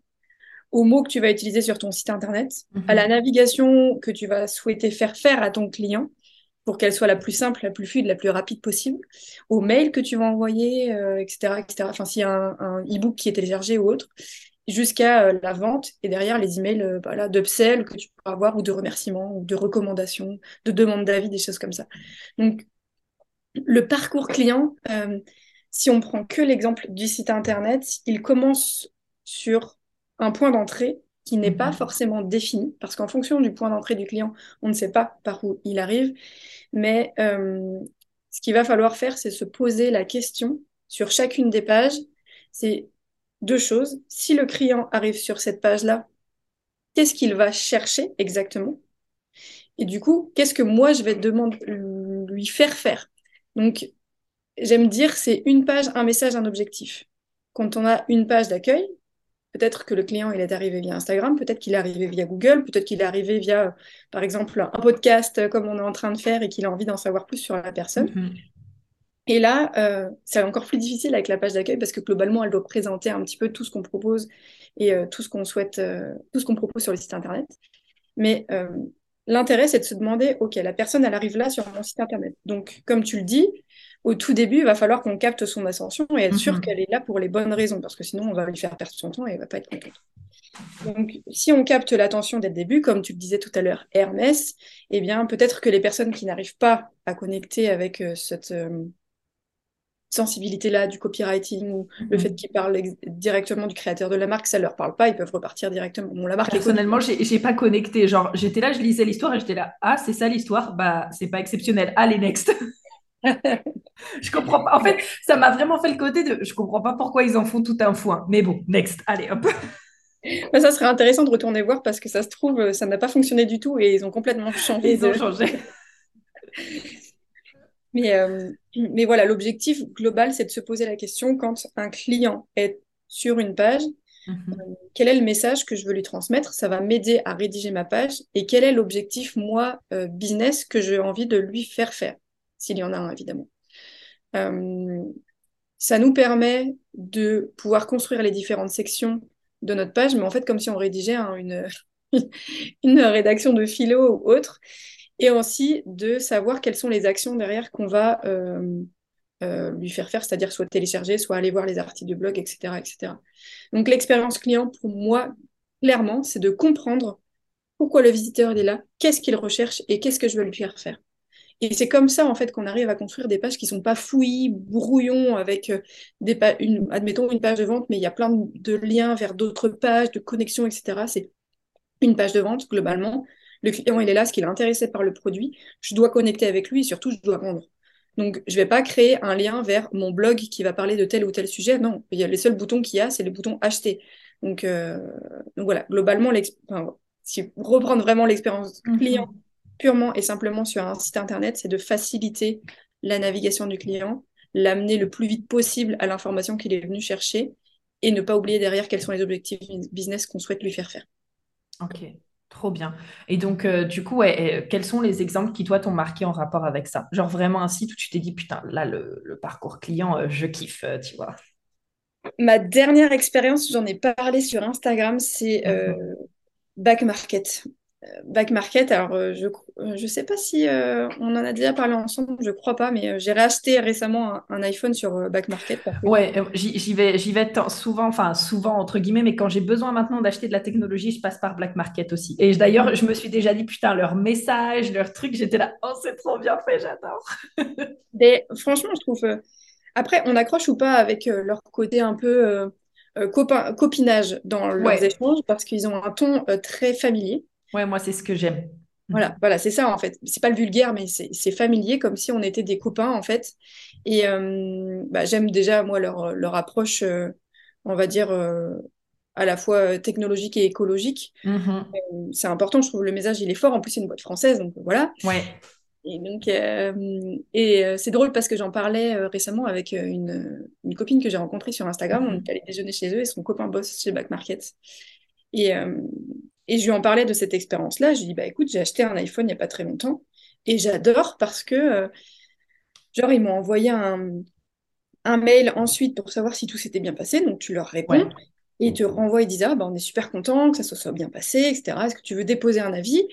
aux mots que tu vas utiliser sur ton site internet, à la mhm. navigation que tu vas souhaiter faire faire à ton client pour qu'elle soit la plus simple, la plus fluide, la plus rapide possible, aux mails que tu vas envoyer, etc., euh, etc. Enfin, s'il y a un, e-book qui est téléchargé ou autre, jusqu'à euh, la vente et derrière les emails euh, voilà, d'upsell que tu peux avoir ou de remerciements ou de recommandations, de demandes d'avis, des choses comme ça. Donc, le parcours client, si on prend que l'exemple du site internet, il commence sur un point d'entrée qui n'est pas mhm. forcément défini, parce qu'en fonction du point d'entrée du client, on ne sait pas par où il arrive. Mais euh, ce qu'il va falloir faire, c'est se poser la question sur chacune des pages. C'est deux choses. Si le client arrive sur cette page-là, qu'est-ce qu'il va chercher exactement? Et du coup, qu'est-ce que moi, je vais demander, lui faire faire? Donc, j'aime dire, c'est une page, un message, un objectif. Quand on a une page d'accueil, Peut-être que le client, il est arrivé via Instagram, peut-être qu'il est arrivé via Google, peut-être qu'il est arrivé via, par exemple, un podcast euh, comme on est en train de faire et qu'il a envie d'en savoir plus sur la personne. Mm-hmm. Et là, euh, c'est encore plus difficile avec la page d'accueil parce que globalement, elle doit présenter un petit peu tout ce qu'on propose et euh, tout ce qu'on souhaite, tout ce qu'on propose sur le site internet. Mais l'intérêt, c'est de se demander, OK, la personne, elle arrive là sur mon site internet. Donc, comme tu le dis, au tout début, il va falloir qu'on capte son ascension et être sûr mhm. qu'elle est là pour les bonnes raisons, parce que sinon, on va lui faire perdre son temps et elle va pas être contente. Donc, si on capte l'attention dès le début, comme tu le disais tout à l'heure, Hermès, eh bien, peut-être que les personnes qui n'arrivent pas à connecter avec euh, cette, euh, sensibilité-là du copywriting ou le Mhm. fait qu'ils parlent directement du créateur de la marque, ça leur parle pas, ils peuvent repartir directement. Bon, la marque. Personnellement, j'ai j'ai pas connecté. Genre, j'étais là, je lisais l'histoire et j'étais là, ah, c'est ça l'histoire? Bah, c'est pas exceptionnel. Allez, next. Je comprends pas. En fait, ça m'a vraiment fait le côté de, je comprends pas pourquoi ils en font tout un foin. Mais bon, next. Allez, hop. Mais ça serait intéressant de retourner voir parce que ça se trouve, euh, ça n'a pas fonctionné du tout et ils ont complètement changé Ils ont changé. Mais, euh, mais voilà, l'objectif global, c'est de se poser la question quand un client est sur une page, Mhm. quel est le message que je veux lui transmettre? Ça va m'aider à rédiger ma page et quel est l'objectif, moi, euh, business, que j'ai envie de lui faire faire, s'il y en a un, évidemment. Euh, ça nous permet de pouvoir construire les différentes sections de notre page, mais en fait, comme si on rédigeait hein, une, rédaction de philo ou autre, et aussi de savoir quelles sont les actions derrière qu'on va euh, euh, lui faire faire, c'est-à-dire soit télécharger, soit aller voir les articles de blog, etc., etc. Donc l'expérience client, pour moi, clairement, c'est de comprendre pourquoi le visiteur est là, qu'est-ce qu'il recherche et qu'est-ce que je veux lui faire faire. Et c'est comme ça, en fait, qu'on arrive à construire des pages qui sont pas fouillis, brouillons, avec euh, des une, admettons une page de vente, mais il y a plein de, liens vers d'autres pages, de connexions, etc. C'est une page de vente, globalement. Le client, il est là, ce qu'il est intéressé par le produit. Je dois connecter avec lui et surtout, je dois vendre. Donc, je vais pas créer un lien vers mon blog qui va parler de tel ou tel sujet. Non, il y a les seuls boutons qu'il y a, c'est les boutons acheter. Donc, euh, donc voilà, globalement, enfin, si reprendre vraiment l'expérience client Mhm. Purement et simplement sur un site internet, c'est de faciliter la navigation du client, l'amener le plus vite possible à l'information qu'il est venu chercher et ne pas oublier derrière quels sont les objectifs business qu'on souhaite lui faire faire. Ok, trop bien. Et donc, euh, du coup, ouais, euh, quels sont les exemples qui, toi, t'ont marqué en rapport avec ça? Genre vraiment un site où tu t'es dit, putain, là, le, le parcours client, euh, je kiffe, euh, tu vois. Ma dernière expérience, j'en ai parlé sur Instagram, c'est Mhm. Back Market. Euh, Back Market, alors euh, je euh, je sais pas si euh, on en a déjà parlé ensemble, je crois pas, mais euh, j'ai racheté récemment un, un iPhone sur euh, Back Market Ouais, euh, j'y vais, j'y vais souvent, enfin souvent entre guillemets, mais quand j'ai besoin maintenant d'acheter de la technologie, je passe par Black Market aussi. Et d'ailleurs, je me suis déjà dit, putain, leur message, leur truc, j'étais là, oh, c'est trop bien fait, j'adore. Mais franchement, je trouve. euh, Après, on accroche ou pas avec euh, leur côté un peu euh, euh, copain, copinage dans leurs Ouais, échanges parce qu'ils ont un ton euh, très familier. Ouais, moi, c'est ce que j'aime. Voilà, voilà, c'est ça en fait. C'est pas le vulgaire, mais c'est familier, comme si on était des copains en fait. Et euh, bah, j'aime déjà, moi, leur, leur approche, euh, on va dire, euh, à la fois technologique et écologique. Mhm. C'est important, je trouve le message, il est fort. En plus, c'est une boîte française, donc voilà. Ouais. Et donc, et c'est drôle parce que j'en parlais récemment avec une, une copine que j'ai rencontrée sur Instagram. On Mhm. est allé déjeuner chez eux et son copain bosse chez Back Market. Et, et je lui en parlais de cette expérience-là. Je lui dis, bah écoute, j'ai acheté un iPhone il n'y a pas très longtemps et j'adore parce que, euh, genre, ils m'ont envoyé un, un mail ensuite pour savoir si tout s'était bien passé. Donc, tu leur réponds Ouais. et ils te renvoient, ils disent, ah, bah, on est super content que ça se soit bien passé, etc. Est-ce que tu veux déposer un avis?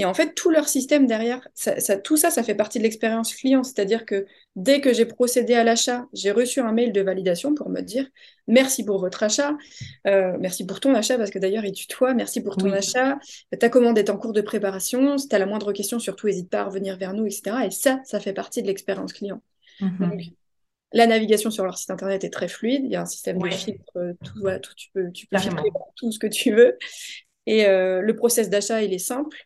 Et en fait, tout leur système derrière, ça, ça- tout ça, ça fait partie de l'expérience client. C'est-à-dire que dès que j'ai procédé à l'achat, j'ai reçu un mail de validation pour me dire merci pour votre achat, euh, merci pour ton achat, parce que d'ailleurs, il tutoie, merci pour ton Oui. achat, ta commande est en cours de préparation, si tu as la moindre question, surtout n'hésite pas à revenir vers nous, etc. Et ça, ça fait partie de l'expérience client. Donc, Mhm. la navigation sur leur site internet est très fluide. Il y a un système de filtre, euh, tout, voilà, tout, tu peux, tu peux filtrer tout ce que tu veux. Et euh, le process d'achat, il est simple.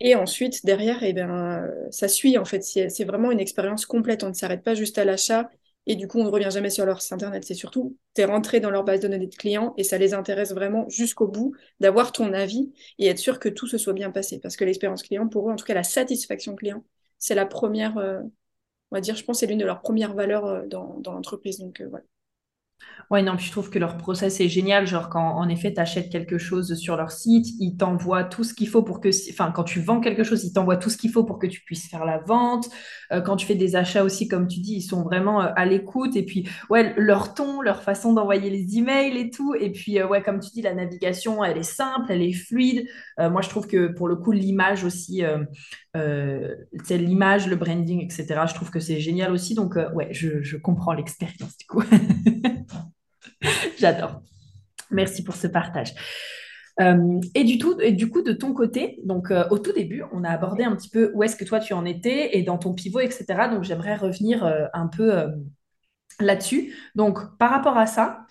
Et ensuite, derrière, eh euh, ça suit. En fait, c'est c'est vraiment une expérience complète. On ne s'arrête pas juste à l'achat. Et du coup, on ne revient jamais sur leur site internet. C'est surtout, tu es rentré dans leur base de données de clients et ça les intéresse vraiment jusqu'au bout d'avoir ton avis et être sûr que tout se soit bien passé. Parce que l'expérience client, pour eux, en tout cas, la satisfaction client, c'est la première, euh, on va dire, je pense, c'est l'une de leurs premières valeurs euh, dans, dans l'entreprise. Donc, euh, voilà. Ouais, non, puis je trouve que leur process est génial. Genre, quand en effet, tu achètes quelque chose sur leur site, ils t'envoient tout ce qu'il faut pour que, enfin, quand tu vends quelque chose, ils t'envoient tout ce qu'il faut pour que tu puisses faire la vente. Euh, quand tu fais des achats aussi, comme tu dis, ils sont vraiment euh, à l'écoute. Et puis, ouais, leur ton, leur façon d'envoyer les emails et tout. Et puis, euh, ouais, comme tu dis, la navigation, elle est simple, elle est fluide. Moi, je trouve que pour le coup, l'image aussi, sais, l'image, le branding, etc., je trouve que c'est génial aussi. Donc, ouais, je, je comprends l'expérience du coup. J'adore. Merci pour ce partage. Euh, et, du tout, du coup, de ton côté, donc euh, au tout début, on a abordé un petit peu où est-ce que toi tu en étais et dans ton pivot, etc. Donc j'aimerais revenir euh, un peu là-dessus. Donc, par rapport à ça,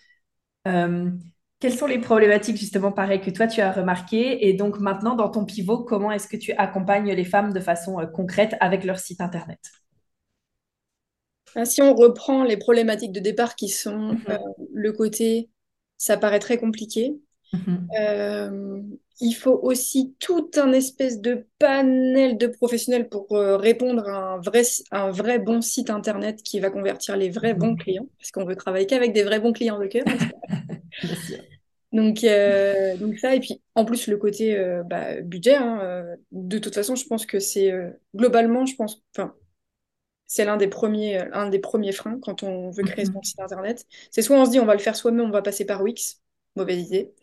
quelles sont les problématiques justement pareilles que toi tu as remarquées? Et donc maintenant, dans ton pivot, comment est-ce que tu accompagnes les femmes de façon concrète avec leur site internet? Ah, Si on reprend les problématiques de départ qui sont Mhm. euh, le côté, ça paraît très compliqué. Mhm. Euh, il faut aussi tout un espèce de panel de professionnels pour euh, répondre à un vrai, un vrai bon site internet qui va convertir les vrais bons Mhm. clients, parce qu'on veut travailler qu'avec des vrais bons clients de cœur. Donc, donc ça, et puis en plus le côté bah, budget, hein, de toute façon, je pense que c'est globalement, je pense, enfin, c'est l'un des premiers, euh, un des premiers freins quand on veut créer son Mhm. site internet. C'est soit on se dit on va le faire soi-même, on va passer par Wix, mauvaise idée,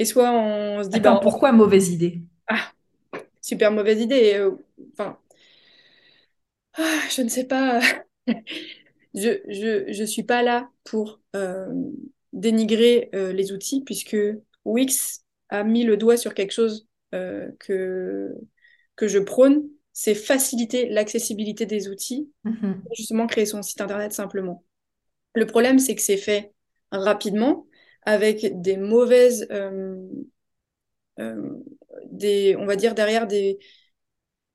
et soit on se dit Attends, bah pourquoi mauvaise idée? Ah, super mauvaise idée. et, euh, Enfin, ah, je ne sais pas. Je, je, je suis pas là pour euh, dénigrer euh, les outils, puisque Wix a mis le doigt sur quelque chose que, que je prône, c'est faciliter l'accessibilité des outils, Mhm. pour justement créer son site internet simplement. Le problème, c'est que c'est fait rapidement, avec des mauvaises, euh, euh, des, on va dire derrière des,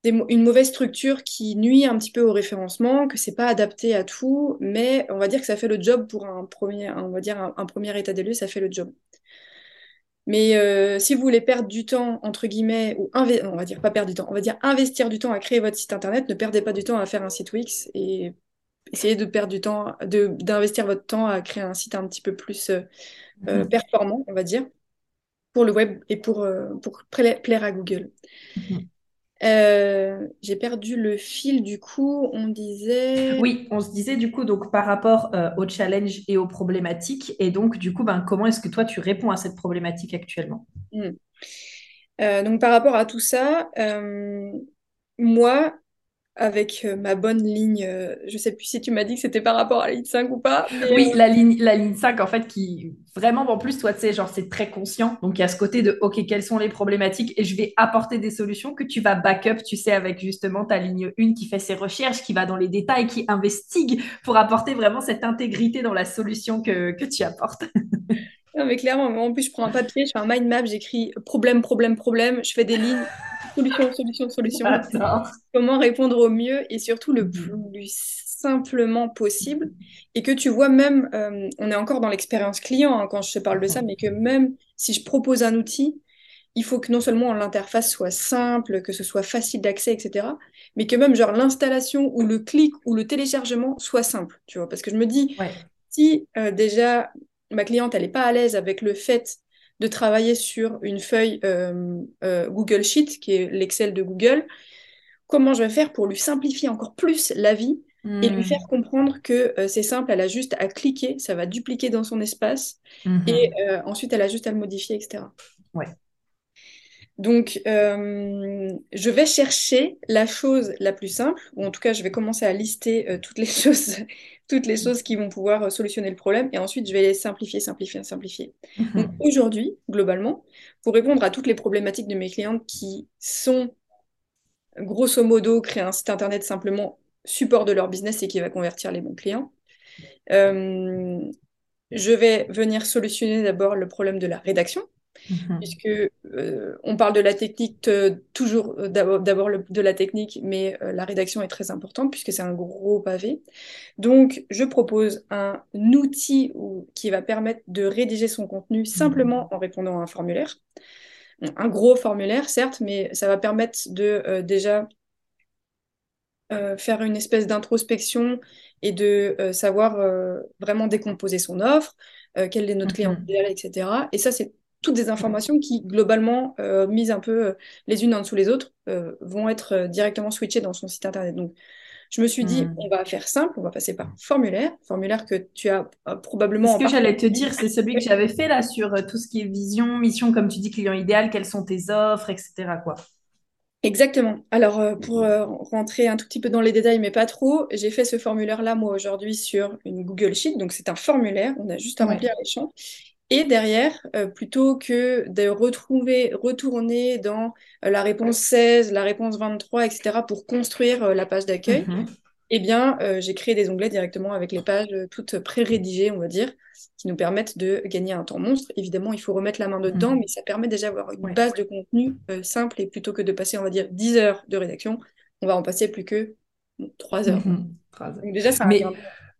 une mauvaise structure qui nuit un petit peu au référencement, que c'est pas adapté à tout, mais on va dire que ça fait le job pour un premier, on va dire un, un premier état des lieux, ça fait le job. Mais euh, si vous voulez perdre du temps, entre guillemets, ou on va dire pas perdre du temps, on va dire investir du temps à créer votre site internet, ne perdez pas du temps à faire un site Wix et essayez de perdre du temps, d'investir votre temps à créer un site un petit peu plus euh, euh, Mhm. performant, on va dire, pour le web et pour, euh, pour pla- plaire à Google. Mhm. Euh, j'ai perdu le fil, du coup, on disait... Oui, on se disait du coup donc par rapport euh, aux challenges et aux problématiques et donc du coup ben, comment est-ce que toi tu réponds à cette problématique actuellement? Hmm. Euh, donc par rapport à tout ça, euh, moi, avec euh, ma bonne ligne, euh, je sais plus si tu m'as dit que c'était par rapport à la ligne 5 ou pas, mais Oui, la ligne, la ligne 5, en fait, qui vraiment, en plus, toi, tu sais, genre, c'est très conscient. Donc, il y a ce côté de, OK, quelles sont les problématiques et je vais apporter des solutions que tu vas backup, tu sais, avec justement ta ligne 1 qui fait ses recherches, qui va dans les détails, qui investigue pour apporter vraiment cette intégrité dans la solution que, que tu apportes. Non, mais clairement, moi, en plus, je prends un papier, je fais un mind map, j'écris problème, problème, problème, je fais des lignes, solution, solution, solution, comment répondre au mieux et surtout le plus simplement possible. Et que tu vois même, euh, on est encore dans l'expérience client hein, quand je te parle de ça, mais que même si je propose un outil, il faut que non seulement l'interface soit simple, que ce soit facile d'accès, etc., mais que même genre l'installation ou le clic ou le téléchargement soit simple, tu vois. Parce que je me dis, Ouais. si euh, déjà ma cliente, elle n'est pas à l'aise avec le fait de travailler sur une feuille euh, euh, Google Sheet, qui est l'Excel de Google, comment je vais faire pour lui simplifier encore plus la vie et lui faire Mhm. comprendre que euh, c'est simple, elle a juste à cliquer, ça va dupliquer dans son espace, et Mhm. euh, ensuite elle a juste à le modifier, etc. Ouais. Donc, euh, je vais chercher la chose la plus simple, ou en tout cas, je vais commencer à lister euh, toutes les choses, toutes les choses qui vont pouvoir euh, solutionner le problème, et ensuite, je vais les simplifier, simplifier, simplifier. Donc, Mhm. aujourd'hui, globalement, pour répondre à toutes les problématiques de mes clientes qui sont, grosso modo, créer un site internet simplement support de leur business et qui va convertir les bons clients, je vais venir solutionner d'abord le problème de la rédaction Mhm. puisque euh, on parle de la technique euh, toujours euh, d'abord de la technique, mais euh, la rédaction est très importante puisque c'est un gros pavé. Donc, je propose un outil où- qui va permettre de rédiger son contenu simplement en répondant à un formulaire. Un gros formulaire, certes, mais ça va permettre de déjà faire une espèce d'introspection et de savoir vraiment décomposer son offre, quel est notre client Mhm. idéal, etc. Et ça, c'est toutes des informations qui, globalement, euh, mises un peu euh, les unes en dessous les autres, euh, vont être directement switchées dans son site internet. Donc, je me suis dit, Mhm. on va faire simple, on va passer par formulaire, formulaire que tu as euh, probablement ce que j'allais te dire, c'est celui que j'avais fait là sur tout ce qui est vision, mission, comme tu dis, client idéal, quelles sont tes offres, etc. quoi. Exactement. Alors, euh, pour euh, rentrer un tout petit peu dans les détails, mais pas trop, j'ai fait ce formulaire-là, moi, aujourd'hui, sur une Google Sheet. Donc, c'est un formulaire, on a juste à Ouais. remplir les champs. Et derrière, euh, plutôt que de retrouver, retourner dans euh, la réponse 16, la réponse 23, etc., pour construire euh, la page d'accueil, Mhm. Eh bien, j'ai créé des onglets directement avec les pages toutes pré-rédigées, on va dire, qui nous permettent de gagner un temps monstre. Évidemment, il faut remettre la main dedans, Mhm. mais ça permet déjà d'avoir une Ouais. base de contenu simple et plutôt que de passer, on va dire, 10 heures de rédaction, on va en passer plus que bon, 3 heures. Mhm. Phrase. Donc déjà, Mais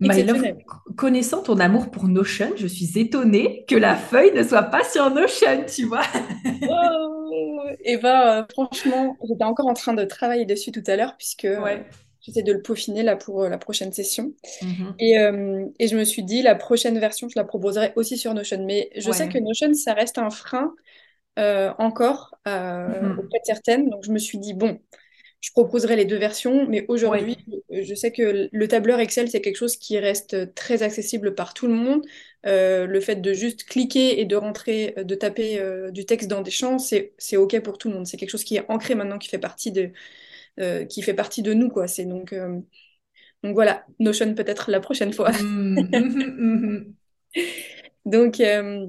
Exceptionnel. connaissant ton amour pour Notion, je suis étonnée que la feuille ne soit pas sur Notion, tu vois. Oh et bah, euh, franchement, j'étais encore en train de travailler dessus tout à l'heure, puisque euh, j'essaie de le peaufiner là pour euh, la prochaine session. Mhm. Et, et je me suis dit, la prochaine version, je la proposerai aussi sur Notion. Mais je sais que Notion, ça reste un frein encore Mhm. auprès de certaines. Donc je me suis dit, bon, je proposerai les deux versions. Mais aujourd'hui, Ouais. euh, je sais que le tableur Excel, c'est quelque chose qui reste très accessible par tout le monde. Euh, le fait de juste cliquer et de rentrer, euh, de taper euh, du texte dans des champs, c'est, OK pour tout le monde. C'est quelque chose qui est ancré maintenant, qui fait partie de, euh, qui fait partie de nous, quoi. Donc, euh, donc voilà, Notion peut-être la prochaine fois. Mhm. Mhm. Mhm. Donc, euh,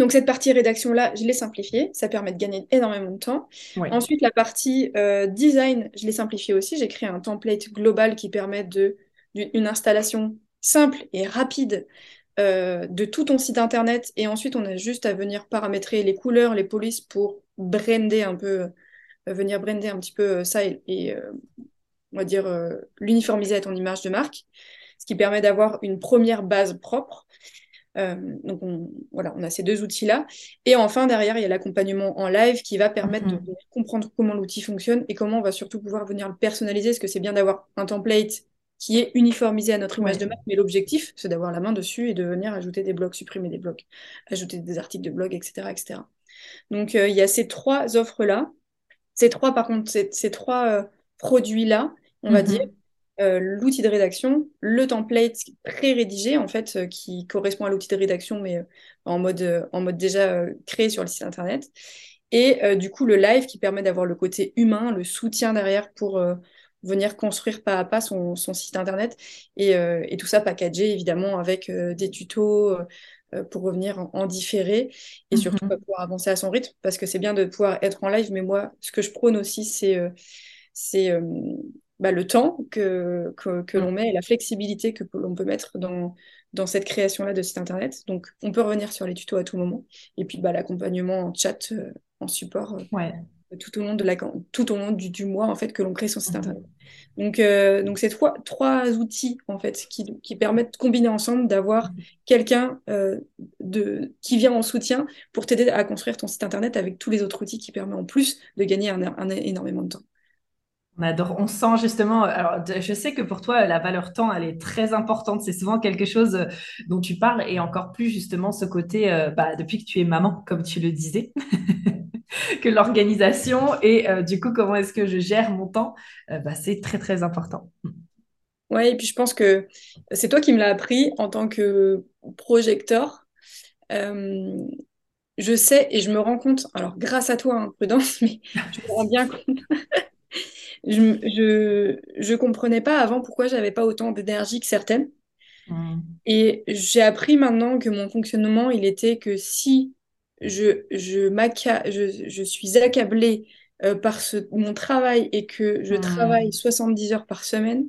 donc cette partie rédaction-là, je l'ai simplifiée. Ça permet de gagner énormément de temps. Ensuite, la partie euh, design, je l'ai simplifiée aussi. J'ai créé un template global qui permet de, d'une une installation simple et rapide euh, de tout ton site internet. Et ensuite, on a juste à venir paramétrer les couleurs, les polices pour brander un peu, euh, venir brander un petit peu ça et, et, on va dire l'uniformiser à ton image de marque. Ce qui permet d'avoir une première base propre. Euh, donc on, voilà, on a ces deux outils-là. Et enfin, derrière, il y a l'accompagnement en live qui va permettre de, Mhm. de comprendre comment l'outil fonctionne et comment on va surtout pouvoir venir le personnaliser. Parce que c'est bien d'avoir un template qui est uniformisé à notre image de marque, mais l'objectif, c'est d'avoir la main dessus et de venir ajouter des blogs, supprimer des blogs, ajouter des articles de blog, etc. etc. Donc euh, il y a ces trois offres-là. Ces trois, par contre, ces, ces trois euh, produits-là, on va dire, Mhm. Euh, l'outil de rédaction, le template pré-rédigé, en fait, euh, qui correspond à l'outil de rédaction, mais euh, en mode, en mode déjà créé sur le site internet. Et du coup, le live qui permet d'avoir le côté humain, le soutien derrière pour venir construire pas à pas son, son site internet. Et, et tout ça packagé, évidemment, avec des tutos pour revenir en, en différé et surtout bah, Mhm. pouvoir avancer à son rythme, parce que c'est bien de pouvoir être en live, mais moi, ce que je prône aussi, c'est c'est bah, le temps que, que, que l'on met et la flexibilité que l'on peut mettre dans, dans cette création-là de site internet. Donc, on peut revenir sur les tutos à tout moment. Et puis, bah, l'accompagnement en chat, euh, en support, euh, Ouais. tout au long, de la, tout au long du, du mois, en fait, que l'on crée son site internet. Donc, euh, donc c'est trois, trois outils, en fait, qui, qui permettent de combiner ensemble, d'avoir Mhm. quelqu'un euh, de, qui vient en soutien pour t'aider à construire ton site internet avec tous les autres outils qui permettent en plus de gagner un, un énormément de temps. On adore, on sent justement, alors de- je sais que pour toi, la valeur temps, elle est très importante. C'est souvent quelque chose euh, dont tu parles et encore plus justement ce côté, euh, bah, depuis que tu es maman, comme tu le disais, que l'organisation et euh, du coup, comment est-ce que je gère mon temps, euh, bah, c'est très, très important. Ouais, et puis je pense que c'est toi qui me l'as appris en tant que projecteur. Euh, je sais et je me rends compte, alors grâce à toi, hein, Prudence, mais je me rends bien compte. Je, je, je comprenais pas avant pourquoi j'avais pas autant d'énergie que certaines. Mm. Et j'ai appris maintenant que mon fonctionnement, il était que si je, je, m'acca- je, je suis accablée euh, par ce, mon travail et que je travaille Mm. 70 heures par semaine,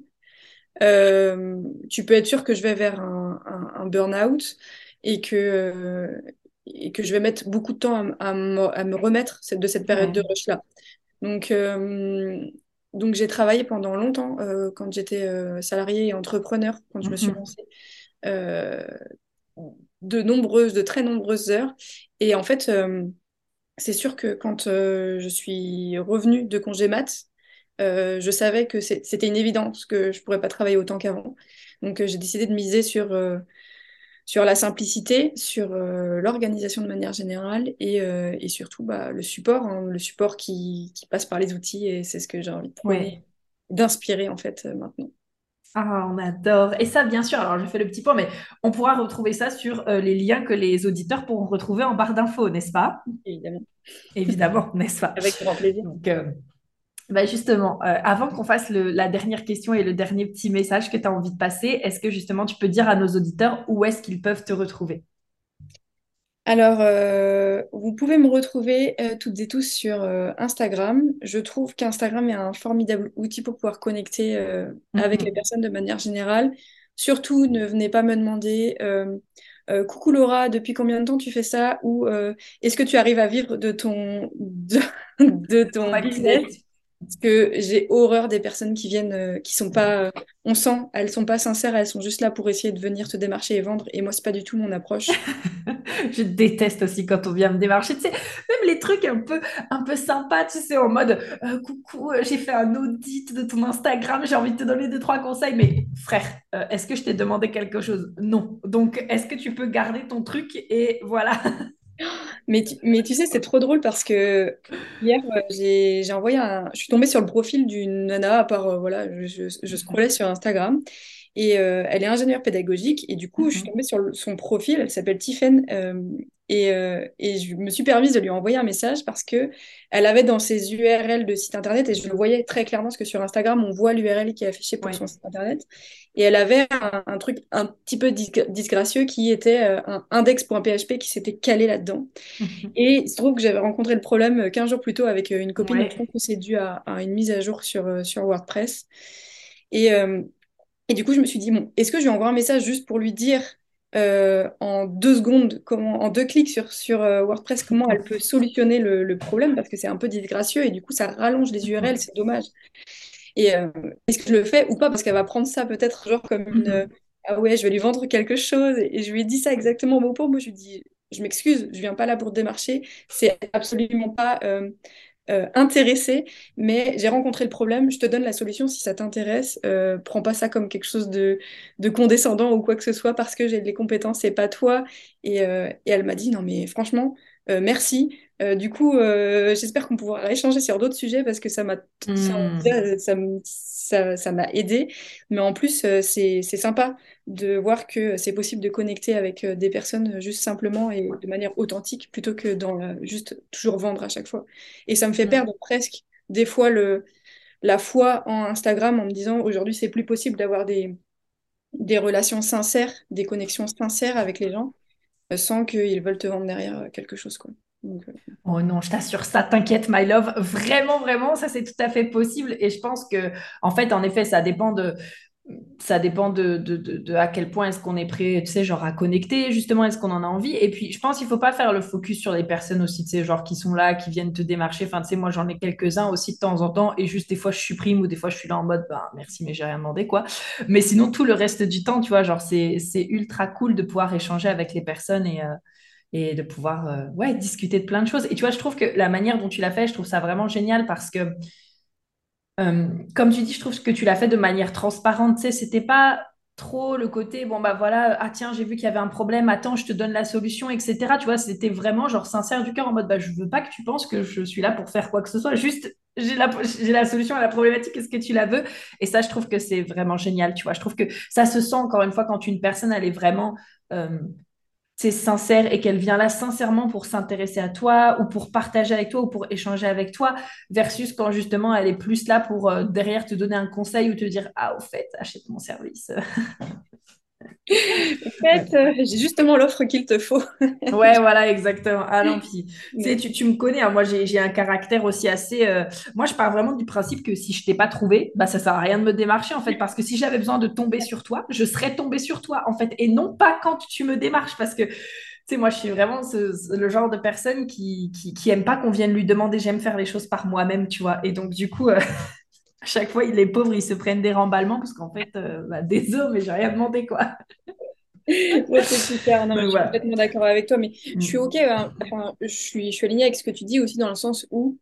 euh, tu peux être sûr que je vais vers un, un, un burn-out et que, euh, et que je vais mettre beaucoup de temps à, me, à me remettre de cette période de Ouais. rush-là. Donc, euh, donc j'ai travaillé pendant longtemps euh, quand j'étais euh, salariée et entrepreneur, quand je me suis Mhm. lancée, euh, de nombreuses, de très nombreuses heures. Et en fait, euh, c'est sûr que quand je suis revenue de congé mat, euh, je savais que c'était une évidence que je pourrais pas travailler autant qu'avant. Donc j'ai décidé de miser sur, sur la simplicité, sur euh, l'organisation de manière générale et, euh, et surtout bah, le support, hein, le support qui, qui passe par les outils et c'est ce que j'ai envie de prôner, Ouais. d'inspirer en fait euh, maintenant. Ah, on adore. Et ça, bien sûr, alors je fais le petit point, mais on pourra retrouver ça sur les liens que les auditeurs pourront retrouver en barre d'infos, n'est-ce pas? Évidemment. Évidemment, n'est-ce pas? Avec grand plaisir. Donc, bah justement, euh, avant qu'on fasse le- la dernière question et le dernier petit message que tu as envie de passer, est-ce que justement tu peux dire à nos auditeurs où est-ce qu'ils peuvent te retrouver? Alors, euh, vous pouvez me retrouver euh, toutes et tous sur Instagram. Je trouve qu'Instagram est un formidable outil pour pouvoir connecter euh, avec les personnes de manière générale. Surtout, ne venez pas me demander euh, Coucou Laura, depuis combien de temps tu fais ça? Ou euh, est-ce que tu arrives à vivre de ton, de, de Ton ton business? Parce que j'ai horreur des personnes qui viennent, euh, qui sont pas, euh, on sent, elles sont pas sincères, elles sont juste là pour essayer de venir te démarcher et vendre. Et moi, c'est pas du tout mon approche. Je déteste aussi quand on vient me démarcher, tu sais, même les trucs un peu, un peu sympas, tu sais, en mode euh, coucou, j'ai fait un audit de ton Instagram, j'ai envie de te donner deux, trois conseils, mais frère, est-ce que je t'ai demandé quelque chose? Non. Donc, est-ce que tu peux garder ton truc? Et voilà. Mais tu, mais tu sais, c'est trop drôle parce que hier, euh, j'ai, envoyé un... Je suis tombée sur le profil d'une nana, à part, euh, voilà, je, je, je scrollais sur Instagram, et euh, elle est ingénieure pédagogique, et du coup, je suis Mhm. tombée sur le- son profil, elle s'appelle Tiffen, euh, et, euh, et je me suis permise de lui envoyer un message parce que elle avait dans ses URL de site internet, et je le voyais très clairement, parce que sur Instagram, on voit l'URL qui est affichée pour Ouais. son site internet, et elle avait un, un truc un petit peu dis- disgracieux qui était un index.php qui s'était calé là-dedans. Et il se trouve que j'avais rencontré le problème euh, 15 jours plus tôt avec une copine, donc je Ouais. pense que c'est dû à, à une mise à jour sur, sur WordPress. Et, euh, et du coup, je me suis dit, bon, est-ce que je lui envoie un message juste pour lui dire euh, en deux secondes, comment, en deux clics sur, sur euh, WordPress, comment elle peut solutionner le, le problème, parce que c'est un peu disgracieux et du coup, ça rallonge les URL, c'est dommage. Et euh, est-ce que je le fais ou pas? Parce qu'elle va prendre ça peut-être genre comme une... Mhm. ah ouais, je vais lui vendre quelque chose. Et je lui ai dit ça exactement au mot pour mot. Je lui ai dit, je m'excuse, je viens pas là pour démarcher. C'est absolument pas euh, euh, intéressé, mais j'ai rencontré le problème. Je te donne la solution si ça t'intéresse. Euh, prends pas ça comme quelque chose de, de condescendant ou quoi que ce soit parce que j'ai les compétences, c'est pas toi. Et, euh, et elle m'a dit, non mais franchement, euh, merci. Euh, du coup, euh, j'espère qu'on pourra échanger sur d'autres sujets parce que ça m'a ça, déjà, ça, me- ça, ça m'a aidé. Mais en plus, euh, c'est, sympa de voir que c'est possible de connecter avec des personnes juste simplement et de manière authentique plutôt que dans la- juste toujours vendre à chaque fois. Et ça me fait Mhm. perdre presque des fois le, la foi en Instagram en me disant aujourd'hui, c'est plus possible d'avoir des, des relations sincères, des connexions sincères avec les gens sans qu'ils veulent te vendre derrière quelque chose, quoi. Euh, Oh non, je t'assure ça, t'inquiète, my love. Vraiment, vraiment, ça c'est tout à fait possible. Et je pense que, en fait, en effet, ça dépend de, ça dépend de, de, à quel point est-ce qu'on est prêt, tu sais, genre à connecter, justement, est-ce qu'on en a envie. Et puis, je pense qu'il faut pas faire le focus sur les personnes aussi, tu sais, genre qui sont là, qui viennent te démarcher. Enfin, tu sais, moi, j'en ai quelques-uns aussi de temps en temps. Et juste des fois, je supprime ou des fois, je suis là en mode, bah, merci, mais j'ai rien demandé, quoi. Mais sinon, tout le reste du temps, tu vois, genre, c'est, c'est ultra cool de pouvoir échanger avec les personnes et, euh, et de pouvoir euh, ouais, discuter de plein de choses. Et tu vois, je trouve que la manière dont tu l'as fait, je trouve ça vraiment génial parce que, euh, comme tu dis, je trouve que tu l'as fait de manière transparente. Tu sais, c'était pas trop le côté, bon, bah voilà, ah tiens, j'ai vu qu'il y avait un problème, attends, je te donne la solution, etc. Tu vois, c'était vraiment genre sincère du cœur en mode, bah je veux pas que tu penses que je suis là pour faire quoi que ce soit, juste j'ai la, j'ai la solution à la problématique, est-ce que tu la veux? Et ça, je trouve que c'est vraiment génial, tu vois. Je trouve que ça se sent encore une fois quand une personne, elle est vraiment. euh, c'est sincère et qu'elle vient là sincèrement pour s'intéresser à toi ou pour partager avec toi ou pour échanger avec toi, versus quand justement elle est plus là pour euh, derrière te donner un conseil ou te dire Ah, au fait, achète mon service. En fait, euh, j'ai justement l'offre qu'il te faut. Ouais, voilà, exactement. Ah non, puis, tu me connais, hein, moi j'ai j'ai un caractère aussi assez. euh, Moi, je pars vraiment du principe que si je t'ai pas trouvé, bah ça sert à rien de me démarcher en fait, parce que si j'avais besoin de tomber sur toi, je serais tombée sur toi en fait, et non pas quand tu me démarches, parce que tu sais, moi je suis vraiment ce- ce- le genre de personne qui, qui, qui aime pas qu'on vienne lui demander, j'aime faire les choses par moi-même, tu vois. Et donc, du coup, euh, à chaque fois, les pauvres, ils se prennent des remballements, parce qu'en fait, euh, bah, désolé, mais j'ai rien demandé, quoi. Ouais, c'est super. Non, mais je suis voilà. complètement d'accord avec toi. Mais je suis Mm. OK. hein. Enfin, je suis, je suis alignée avec ce que tu dis aussi dans le sens où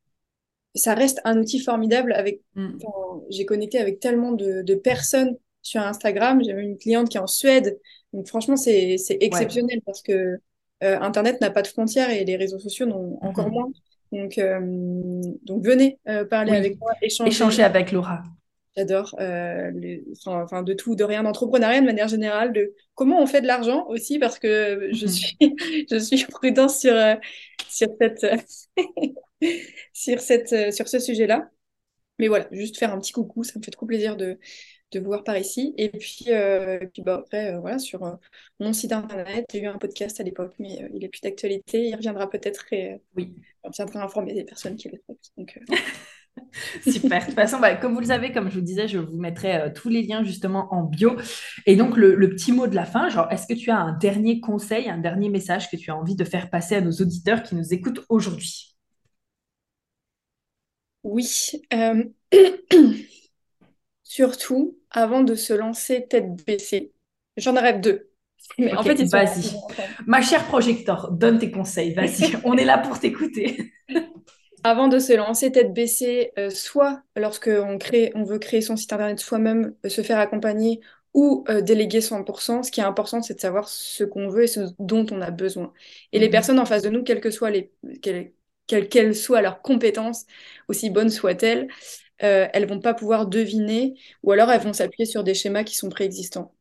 ça reste un outil formidable. Avec, Mm. enfin, j'ai connecté avec tellement de, de personnes sur Instagram. J'avais une cliente qui est en Suède. Donc, franchement, c'est, Ouais. exceptionnel parce que euh, Internet n'a pas de frontières et les réseaux sociaux n'ont encore Mhm. moins. Donc, euh, donc venez euh, parler avec moi, échanger. Échanger avec Laura. J'adore euh, enfin, de tout, de rien, d'entrepreneuriat de manière générale, de comment on fait de l'argent aussi, parce que je Mhm. suis, je suis prudente sur, sur cette, sur cette, sur ce sujet-là. Mais voilà, juste faire un petit coucou, ça me fait trop plaisir de, de voir par ici. Et puis, euh, puis bah, après, euh, voilà, sur euh, mon site internet, j'ai eu un podcast à l'époque, mais il est plus d'actualité. Il reviendra peut-être et oui. on viendra informer des personnes qui le Donc, Super. De toute façon, bah, comme vous le savez, comme je vous disais, je vous mettrai tous les liens justement en bio. Et donc, le, le petit mot de la fin, genre, est-ce que tu as un dernier conseil, un dernier message que tu as envie de faire passer à nos auditeurs qui nous écoutent aujourd'hui? Oui. Surtout, avant de se lancer tête baissée. J'en rêve deux. Mais en fait, vas-y. Ma chère projecteur, donne tes conseils. Vas-y, on est là pour t'écouter. Avant de se lancer tête baissée, euh, soit lorsqu'on crée, on veut créer son site internet soi-même, euh, se faire accompagner ou euh, déléguer 100%, ce qui est important, c'est de savoir ce qu'on veut et ce dont on a besoin. Et les mhm. personnes en face de nous, quelles que soient les, quelles, quelles soient leurs compétences, aussi bonnes soient-elles, euh, elles vont pas pouvoir deviner ou alors elles vont s'appuyer sur des schémas qui sont préexistants.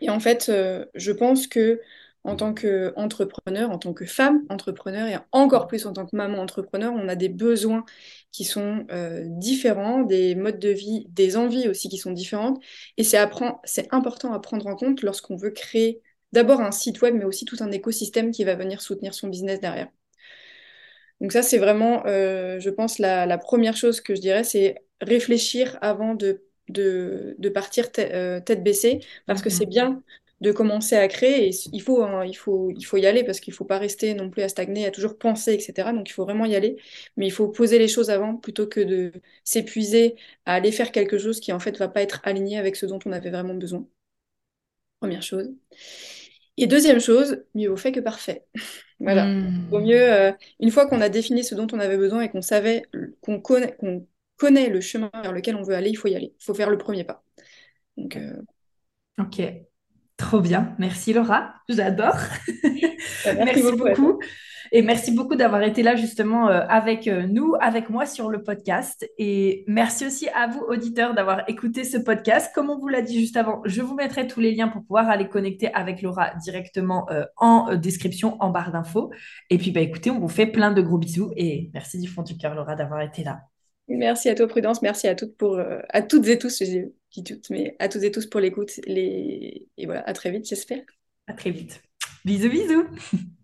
Et en fait, euh, je pense que en tant qu'entrepreneur, en tant que femme entrepreneur et encore plus en tant que maman entrepreneur, on a des besoins qui sont euh, différents, des modes de vie, des envies aussi qui sont différentes. Et c'est important à prendre en compte lorsqu'on veut créer d'abord un site web, mais aussi tout un écosystème qui va venir soutenir son business derrière. Donc ça, c'est vraiment, euh, je pense, la, première chose que je dirais, c'est réfléchir avant de, de, partir euh, tête baissée, parce que c'est mhm. bien de commencer à créer, et il faut, hein, il faut, il faut y aller, parce qu'il ne faut pas rester non plus à stagner, à toujours penser, etc. Donc il faut vraiment y aller, mais il faut poser les choses avant, plutôt que de s'épuiser à aller faire quelque chose qui, en fait, ne va pas être aligné avec ce dont on avait vraiment besoin. Première chose. Et deuxième chose, mieux vaut fait que parfait. voilà. Hmm. Vaut mieux, euh, une fois qu'on a défini ce dont on avait besoin et qu'on savait, qu'on connaît, qu'on connaît le chemin vers lequel on veut aller, il faut y aller. Il faut faire le premier pas. Donc, euh, Ok. Trop bien. Merci Laura. J'adore. Bah, merci, beaucoup. Et merci beaucoup d'avoir été là justement euh, avec euh, nous, avec moi sur le podcast. Et merci aussi à vous, auditeurs, d'avoir écouté ce podcast. Comme on vous l'a dit juste avant, je vous mettrai tous les liens pour pouvoir aller connecter avec Laura directement euh, en description, en barre d'infos. Et puis, bah, écoutez, on vous fait plein de gros bisous et merci du fond du cœur, Laura, d'avoir été là. Merci à toi, Prudence. Merci à toutes, pour, à toutes et tous, je dis toutes, mais à toutes et tous pour l'écoute. Les... Et voilà, à très vite, j'espère. À très vite. Bisous, bisous.